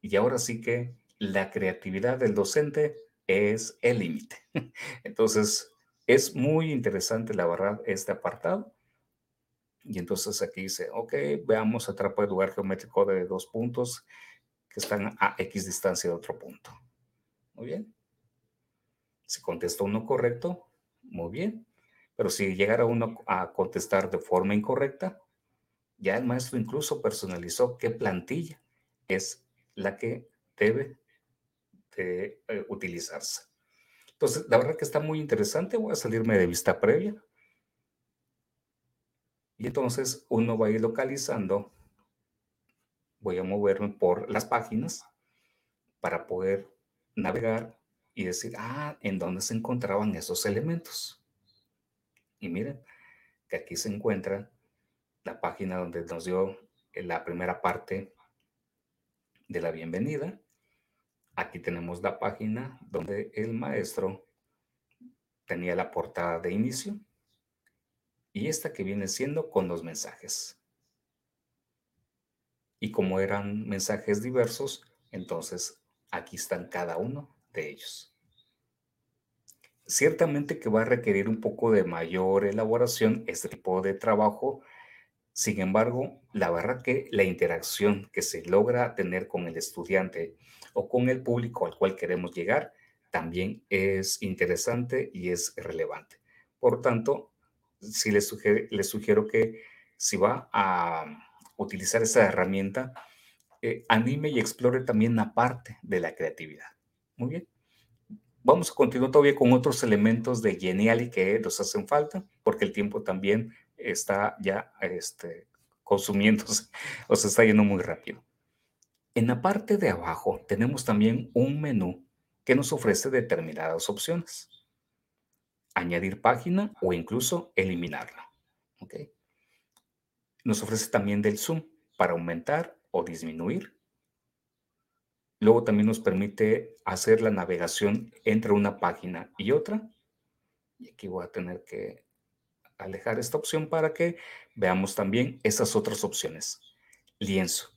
A: Y ahora sí que la creatividad del docente es el límite. Entonces, es muy interesante, la verdad, este apartado. Y entonces aquí dice, ok, veamos el lugar geométrico de dos puntos que están a X distancia de otro punto. Muy bien. Si contestó uno correcto, muy bien. Pero si llegara uno a contestar de forma incorrecta, ya el maestro incluso personalizó qué plantilla es la que debe de, eh, utilizarse. Entonces, la verdad que está muy interesante. Voy a salirme de vista previa. Y entonces uno va a ir localizando. Voy a moverme por las páginas para poder navegar y decir, ah, ¿en dónde se encontraban esos elementos? Y miren, que aquí se encuentra la página donde nos dio la primera parte de la bienvenida. Aquí tenemos la página donde el maestro tenía la portada de inicio y esta que viene siendo con los mensajes. Y como eran mensajes diversos, entonces aquí están cada uno de ellos. Ciertamente que va a requerir un poco de mayor elaboración este tipo de trabajo. Sin embargo, la verdad que la interacción que se logra tener con el estudiante o con el público al cual queremos llegar también es interesante y es relevante. Por tanto, sí les, sugiero que si va a utilizar esa herramienta, eh, anime y explore también la parte de la creatividad. Muy bien. Vamos a continuar todavía con otros elementos de Geniali que nos hacen falta, porque el tiempo también está ya este, consumiéndose o se está yendo muy rápido. En la parte de abajo tenemos también un menú que nos ofrece determinadas opciones. Añadir página o incluso eliminarla. ¿okay? Nos ofrece también del zoom para aumentar o disminuir. Luego también nos permite hacer la navegación entre una página y otra. Y aquí voy a tener que alejar esta opción para que veamos también esas otras opciones. Lienzo.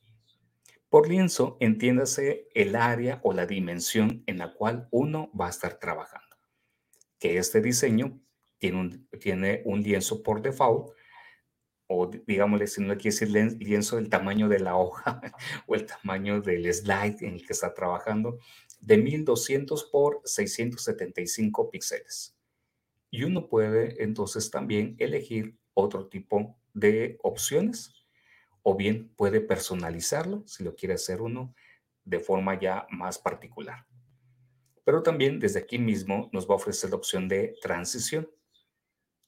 A: Por lienzo, entiéndase el área o la dimensión en la cual uno va a estar trabajando. Que este diseño tiene un, tiene un lienzo por default, o digámosle, si no quiere decir lienzo del tamaño de la hoja o el tamaño del slide en el que está trabajando, de 1200 por 675 píxeles. Y uno puede entonces también elegir otro tipo de opciones o bien puede personalizarlo si lo quiere hacer uno de forma ya más particular. Pero también desde aquí mismo nos va a ofrecer la opción de transición,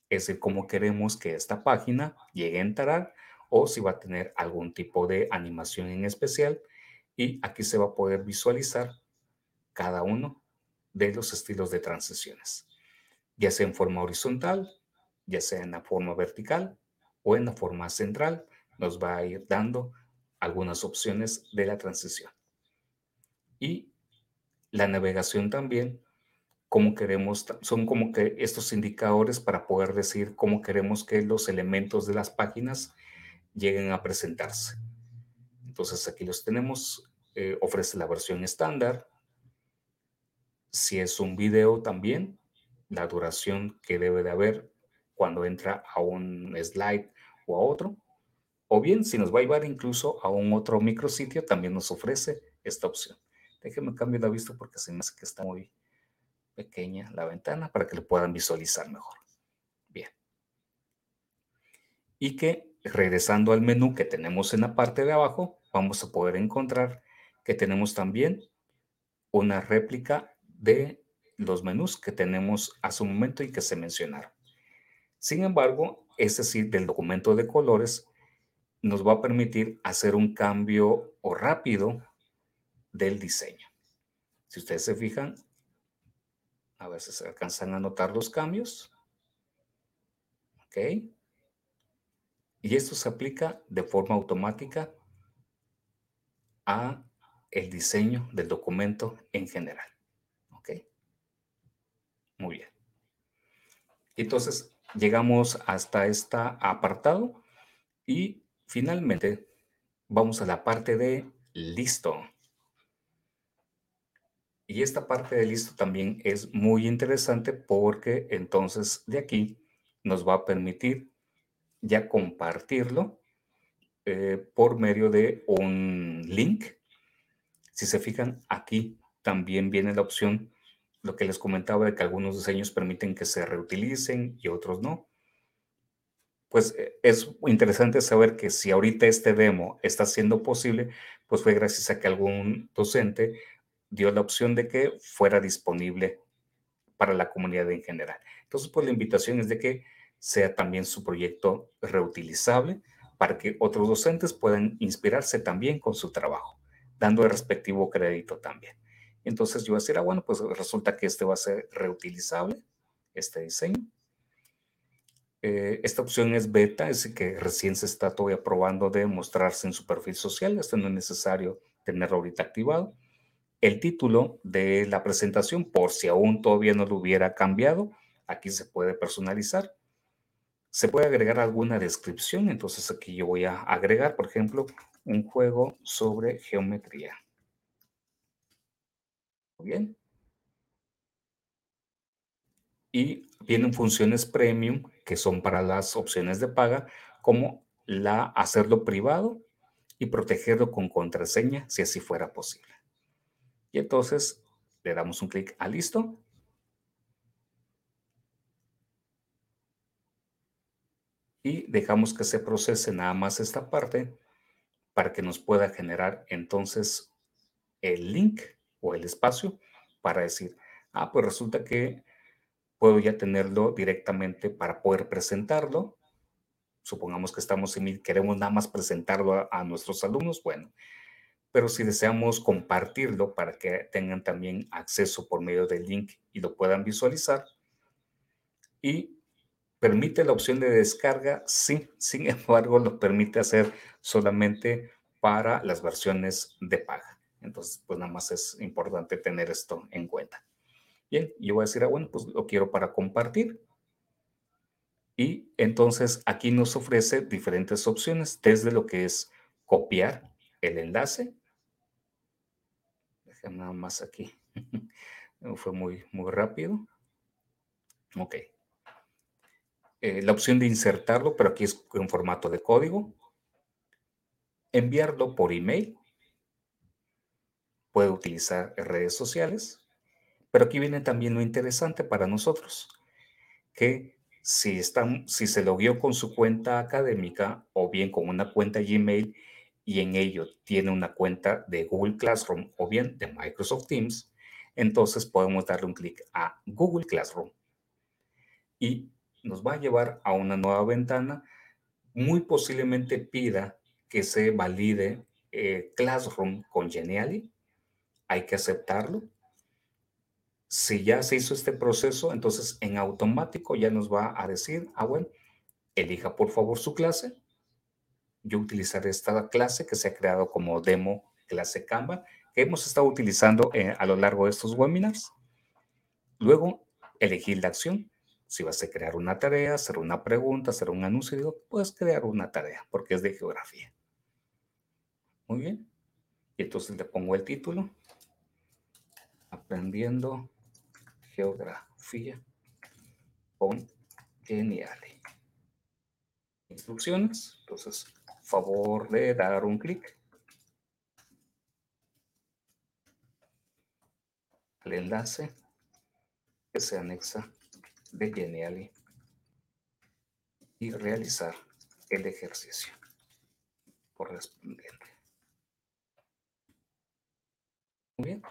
A: es decir, cómo queremos que esta página llegue a entrar o si va a tener algún tipo de animación en especial y aquí se va a poder visualizar cada uno de los estilos de transiciones, ya sea en forma horizontal, ya sea en la forma vertical o en la forma central nos va a ir dando algunas opciones de la transición. Y la navegación también, cómo queremos, son como que estos indicadores para poder decir cómo queremos que los elementos de las páginas lleguen a presentarse. Entonces aquí los tenemos, eh, ofrece la versión estándar. Si es un video también, la duración que debe de haber cuando entra a un slide o a otro. O bien, si nos va a llevar incluso a un otro micrositio, también nos ofrece esta opción. Déjenme cambiar la vista porque se me hace que está muy pequeña la ventana para que lo puedan visualizar mejor. Bien. Y que regresando al menú que tenemos en la parte de abajo, vamos a poder encontrar que tenemos también una réplica de los menús que tenemos a su momento y que se mencionaron. Sin embargo, es decir, del documento de colores, nos va a permitir hacer un cambio o rápido del diseño. Si ustedes se fijan, a veces se alcanzan a notar los cambios. ¿Ok? Y esto se aplica de forma automática a el diseño del documento en general. ¿Ok? Muy bien. Entonces, llegamos hasta este apartado y Finalmente, vamos a la parte de listo. Y esta parte de listo también es muy interesante porque entonces de aquí nos va a permitir ya compartirlo eh, por medio de un link. Si se fijan, aquí también viene la opción, lo que les comentaba de que algunos diseños permiten que se reutilicen y otros no pues eh, es interesante saber que si ahorita este demo está siendo posible, pues fue gracias a que algún docente dio la opción de que fuera disponible para la comunidad en general. Entonces, pues la invitación es de que sea también su proyecto reutilizable para que otros docentes puedan inspirarse también con su trabajo, dando el respectivo crédito también. Entonces yo voy a decir, ah, bueno, pues resulta que este va a ser reutilizable, este diseño. Eh, esta opción es beta, es que recién se está todavía probando de mostrarse en su perfil social. Esto no es necesario tenerlo ahorita activado. El título de la presentación, por si aún todavía no lo hubiera cambiado, aquí se puede personalizar. Se puede agregar alguna descripción, entonces aquí yo voy a agregar, por ejemplo, un juego sobre geometría. Muy bien. Y vienen funciones premium que son para las opciones de paga, como la hacerlo privado y protegerlo con contraseña si así fuera posible. Y entonces le damos un clic a listo. Y dejamos que se procese nada más esta parte para que nos pueda generar entonces el link o el espacio para decir, ah, pues resulta que puedo ya tenerlo directamente para poder presentarlo. supongamos que estamos en queremos nada más presentarlo a, nuestros alumnos, bueno, pero si deseamos compartirlo para que tengan también acceso por medio del link y lo puedan visualizar, y permite la opción de descarga, sí, sin embargo lo permite hacer solamente para las versiones de paga. Entonces, pues nada más es importante tener esto en cuenta. Bien, yo voy a decir, ah, bueno, pues lo quiero para compartir. Y entonces aquí nos ofrece diferentes opciones, desde lo que es copiar el enlace. Déjame nada más aquí. Fue muy, muy rápido. Ok. Eh, la opción de insertarlo, pero aquí es en formato de código. Enviarlo por email. Puede utilizar redes sociales. Pero aquí viene también lo interesante para nosotros, que si, están, si se logueó con su cuenta académica o bien con una cuenta Gmail y en ello tiene una cuenta de Google Classroom o bien de Microsoft Teams, entonces podemos darle un clic a Google Classroom y nos va a llevar a una nueva ventana. Muy posiblemente pida que se valide eh, Classroom con Geniali. Hay que aceptarlo si ya se hizo este proceso, entonces en automático ya nos va a decir, ah, bueno, elija por favor su clase. Yo utilizaré esta clase que se ha creado como demo clase Canva, que hemos estado utilizando eh, a lo largo de estos webinars. Luego, elegir la acción. Si vas a crear una tarea, hacer una pregunta, hacer un anuncio, digo, puedes crear una tarea porque es de geografía. Muy bien. Y entonces le pongo el título. Aprendiendo geografía con. Instrucciones, entonces, favor de dar un clic al enlace que se anexa de Geniali y realizar el ejercicio correspondiente. Muy bien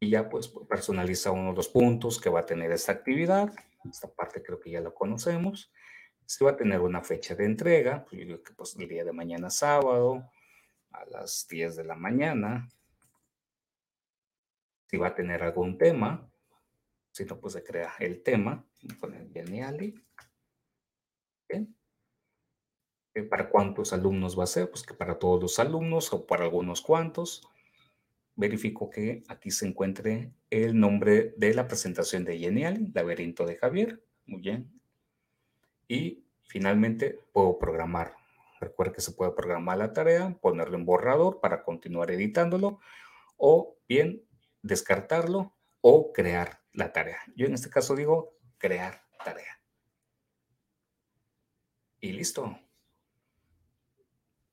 A: y ya pues personaliza uno de los puntos que va a tener esta actividad. Esta parte creo que ya la conocemos. Si va a tener una fecha de entrega, pues yo digo que pues el día de mañana sábado a las 10 de la mañana. Si va a tener algún tema, si no, pues se crea el tema. Poner Geniali. Bien. ¿Para cuántos alumnos va a ser? Pues que para todos los alumnos o para algunos cuantos verifico que aquí se encuentre el nombre de la presentación de Genial, Laberinto de Javier. Muy bien. Y finalmente puedo programar. Recuerda que se puede programar la tarea, ponerle un borrador para continuar editándolo o bien descartarlo o crear la tarea. Yo en este caso digo crear tarea. Y listo.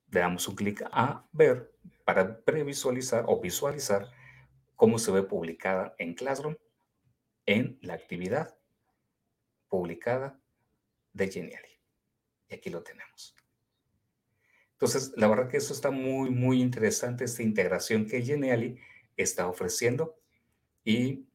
A: Le damos un clic a ver para previsualizar o visualizar cómo se ve publicada en Classroom en la actividad publicada de Geniali. Y aquí lo tenemos. Entonces, la verdad que eso está muy, muy interesante, esta integración que Geniali está ofreciendo. Y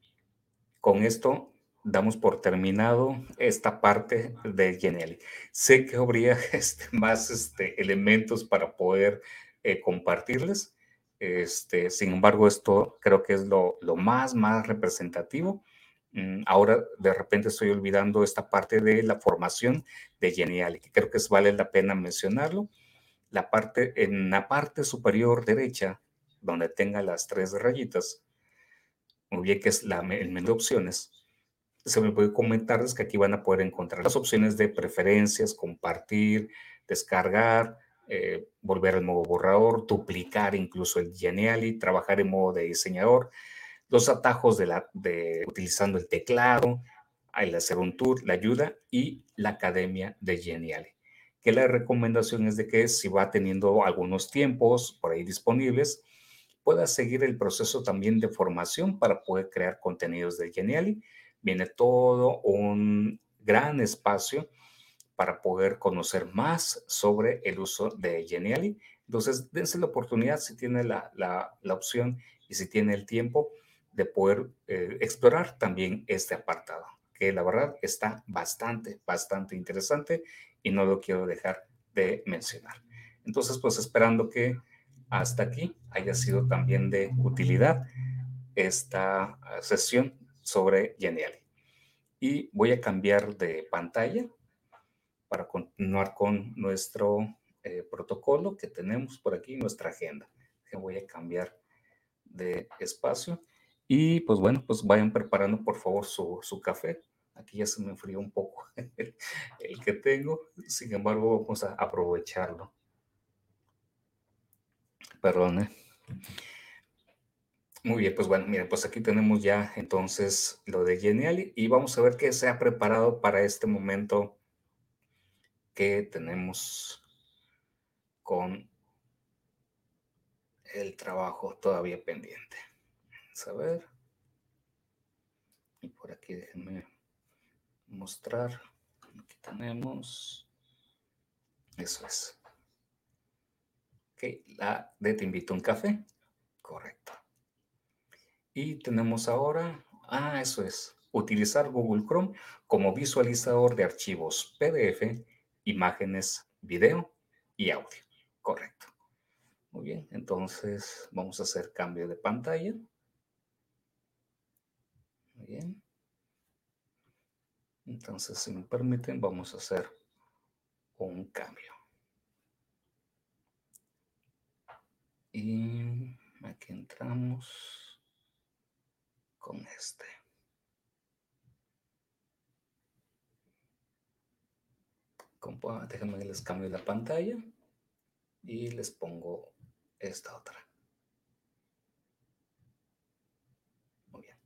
A: con esto damos por terminado esta parte de Geniali. Sé que habría este, más este, elementos para poder eh, compartirles. Este, sin embargo, esto creo que es lo, lo más, más representativo. Mm, ahora de repente estoy olvidando esta parte de la formación de Geniali, que creo que es, vale la pena mencionarlo. La parte, en la parte superior derecha, donde tenga las tres rayitas, muy bien que es la, el menú de opciones, se me puede comentarles que aquí van a poder encontrar las opciones de preferencias, compartir, descargar, eh, volver al modo borrador, duplicar incluso el Geniali, trabajar en modo de diseñador, los atajos de, la, de utilizando el teclado, el hacer un tour, la ayuda y la academia de Geniali. Que la recomendación es de que si va teniendo algunos tiempos por ahí disponibles, pueda seguir el proceso también de formación para poder crear contenidos de Geniali. Viene todo un gran espacio para poder conocer más sobre el uso de Geniali. Entonces, dense la oportunidad si tiene la, la, opción y si tiene el tiempo de poder eh, explorar también este apartado, que la verdad está bastante, bastante interesante y no lo quiero dejar de mencionar. Entonces, pues esperando que hasta aquí haya sido también de utilidad esta sesión sobre Geniali. Y voy a cambiar de pantalla para continuar con nuestro eh, protocolo que tenemos por aquí, nuestra agenda. Voy a cambiar de espacio. Y pues bueno, pues vayan preparando por favor su, su café. Aquí ya se me enfrió un poco el que tengo. Sin embargo, vamos a aprovecharlo. Perdón. ¿eh? Muy bien, pues bueno, miren, pues aquí tenemos ya entonces lo de Geniali y vamos a ver qué se ha preparado para este momento que tenemos con el trabajo todavía pendiente. Ver. Y por aquí déjenme mostrar. Aquí tenemos. Eso es. Ok, la de te invito a un café. Correcto. Y tenemos ahora, ah, eso es, utilizar Google Chrome como visualizador de archivos PDF, imágenes, video y audio. Correcto. Muy bien, entonces vamos a hacer cambio de pantalla. Bien. Entonces, si me permiten, vamos a hacer un cambio. Y aquí entramos con este. Déjenme les cambio la pantalla y les pongo esta otra. Muy bien.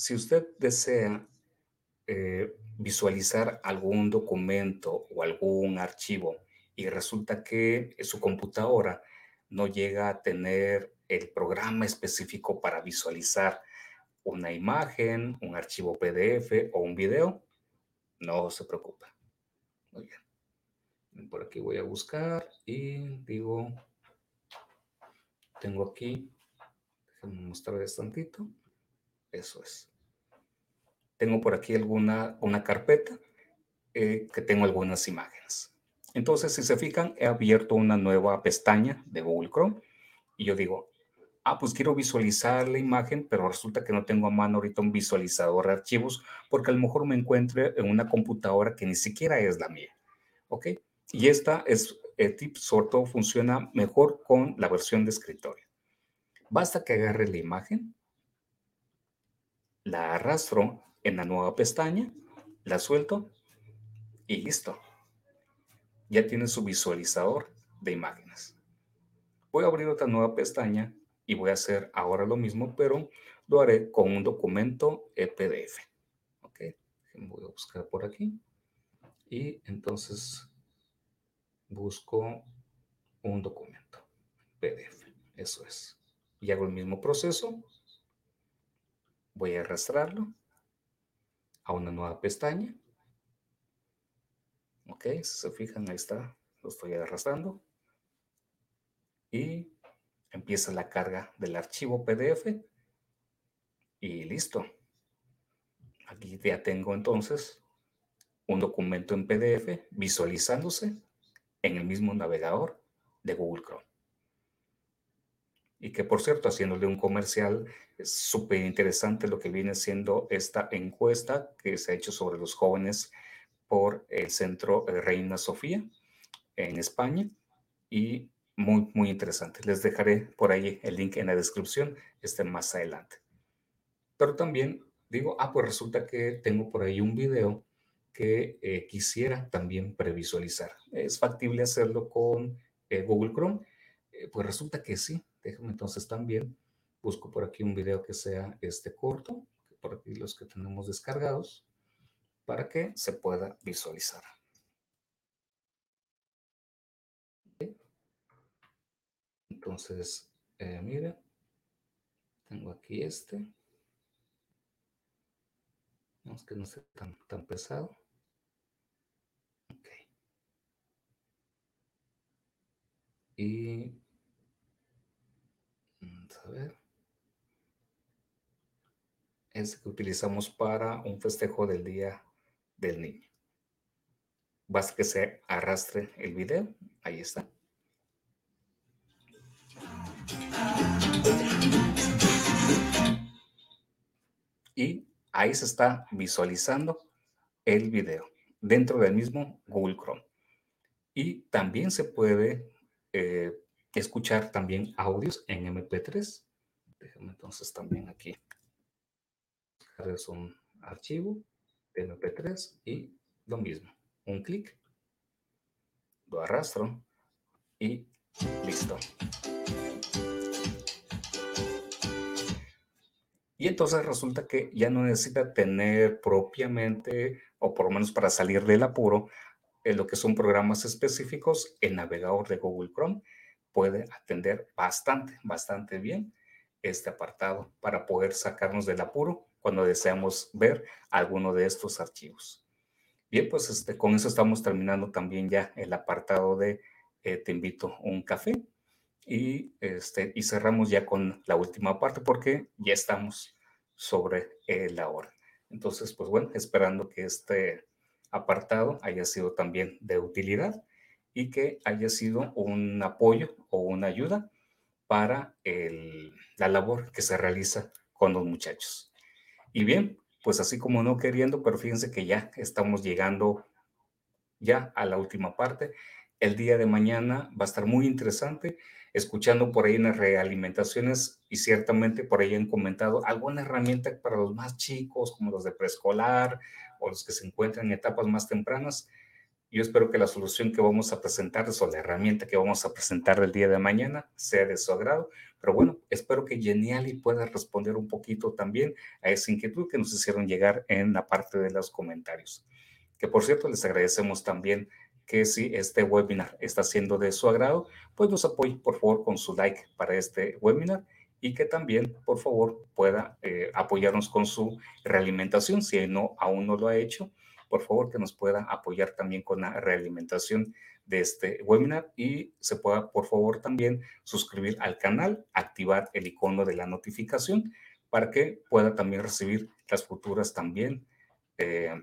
A: Si usted desea eh, visualizar algún documento o algún archivo y resulta que su computadora no llega a tener el programa específico para visualizar una imagen, un archivo PDF o un video, no se preocupe. Muy bien. Por aquí voy a buscar y digo, tengo aquí, déjenme mostrarles tantito. Eso es. Tengo por aquí alguna una carpeta eh, que tengo algunas imágenes. Entonces, si se fijan, he abierto una nueva pestaña de Google Chrome y yo digo, ah, pues quiero visualizar la imagen, pero resulta que no tengo a mano ahorita un visualizador de archivos porque a lo mejor me encuentre en una computadora que ni siquiera es la mía. ¿Ok? Y esta es, el tip sobre todo funciona mejor con la versión de escritorio. Basta que agarre la imagen, la arrastro en la nueva pestaña, la suelto y listo. Ya tiene su visualizador de imágenes. Voy a abrir otra nueva pestaña y voy a hacer ahora lo mismo, pero lo haré con un documento PDF. Ok, voy a buscar por aquí y entonces busco un documento PDF. Eso es. Y hago el mismo proceso. Voy a arrastrarlo a una nueva pestaña. Ok, si se fijan, ahí está. Lo estoy arrastrando. Y empieza la carga del archivo PDF y listo. Aquí ya tengo entonces un documento en PDF visualizándose en el mismo navegador de Google Chrome. Y que por cierto, haciéndole un comercial, es súper interesante lo que viene siendo esta encuesta que se ha hecho sobre los jóvenes por el Centro Reina Sofía en España. Y muy, muy interesante. Les dejaré por ahí el link en la descripción, este más adelante. Pero también digo, ah, pues resulta que tengo por ahí un video que eh, quisiera también previsualizar. ¿Es factible hacerlo con eh, Google Chrome? Eh, pues resulta que sí. Déjame entonces también, busco por aquí un video que sea este corto, por aquí los que tenemos descargados, para que se pueda visualizar. Entonces, eh, mira, tengo aquí este. Vamos que no sea tan, tan pesado. Ok. Y ver. Es que utilizamos para un festejo del Día del Niño. Basta que se arrastre el video. Ahí está. Y ahí se está visualizando el video dentro del mismo Google Chrome. Y también se puede eh, escuchar también audios en MP3. Déjame entonces también aquí. Es un archivo de MP3 y lo mismo. Un clic, lo arrastro y listo. Y entonces resulta que ya no necesita tener propiamente, o por lo menos para salir del apuro, en lo que son programas específicos, el navegador de Google Chrome puede atender bastante, bastante bien este apartado para poder sacarnos del apuro cuando deseamos ver alguno de estos archivos. Bien, pues este, con eso estamos terminando también ya el apartado de eh, Te invito a un café y, este, y cerramos ya con la última parte porque ya estamos sobre la hora. Entonces, pues bueno, esperando que este apartado haya sido también de utilidad y que haya sido un apoyo o una ayuda para la labor que se realiza con los muchachos. Y bien, pues así como no queriendo, pero fíjense que ya estamos llegando ya a la última parte. El día de mañana va a estar muy interesante, escuchando por ahí en las realimentaciones y ciertamente por ahí han comentado alguna herramienta para los más chicos, como los de preescolar o los que se encuentran en etapas más tempranas. Yo espero que la solución que vamos a presentar o la herramienta que vamos a presentar el día de mañana sea de su agrado. Pero bueno, espero que Geniali pueda responder un poquito también a esa inquietud que nos hicieron llegar en la parte de los comentarios. Que por cierto, les agradecemos también que si este webinar está siendo de su agrado, pues nos apoye por favor con su like para este webinar y que también, por favor, pueda eh, apoyarnos con su realimentación si no, aún no lo ha hecho por favor que nos pueda apoyar también con la realimentación de este webinar y se pueda, por favor, también suscribir al canal, activar el icono de la notificación para que pueda también recibir las futuras también eh,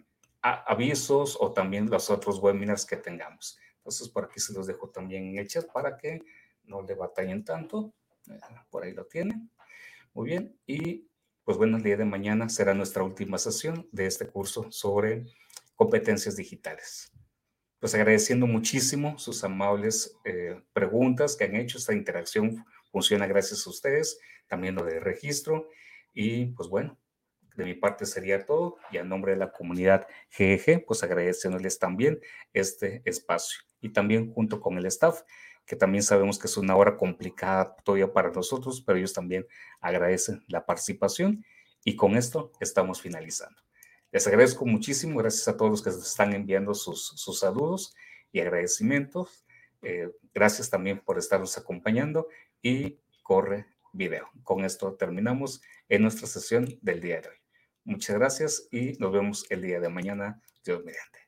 A: avisos o también los otros webinars que tengamos. Entonces, por aquí se los dejo también en el chat para que no le batallen tanto. Por ahí lo tienen. Muy bien. Y pues bueno, el día de mañana será nuestra última sesión de este curso sobre competencias digitales. Pues agradeciendo muchísimo sus amables eh, preguntas que han hecho. Esta interacción funciona gracias a ustedes, también lo de registro. Y pues bueno, de mi parte sería todo. Y a nombre de la comunidad GEG, pues agradeciéndoles también este espacio. Y también junto con el staff, que también sabemos que es una hora complicada todavía para nosotros, pero ellos también agradecen la participación. Y con esto estamos finalizando. Les agradezco muchísimo, gracias a todos los que están enviando sus, sus saludos y agradecimientos. Eh, gracias también por estarnos acompañando y corre video. Con esto terminamos en nuestra sesión del día de hoy. Muchas gracias y nos vemos el día de mañana, Dios mediante.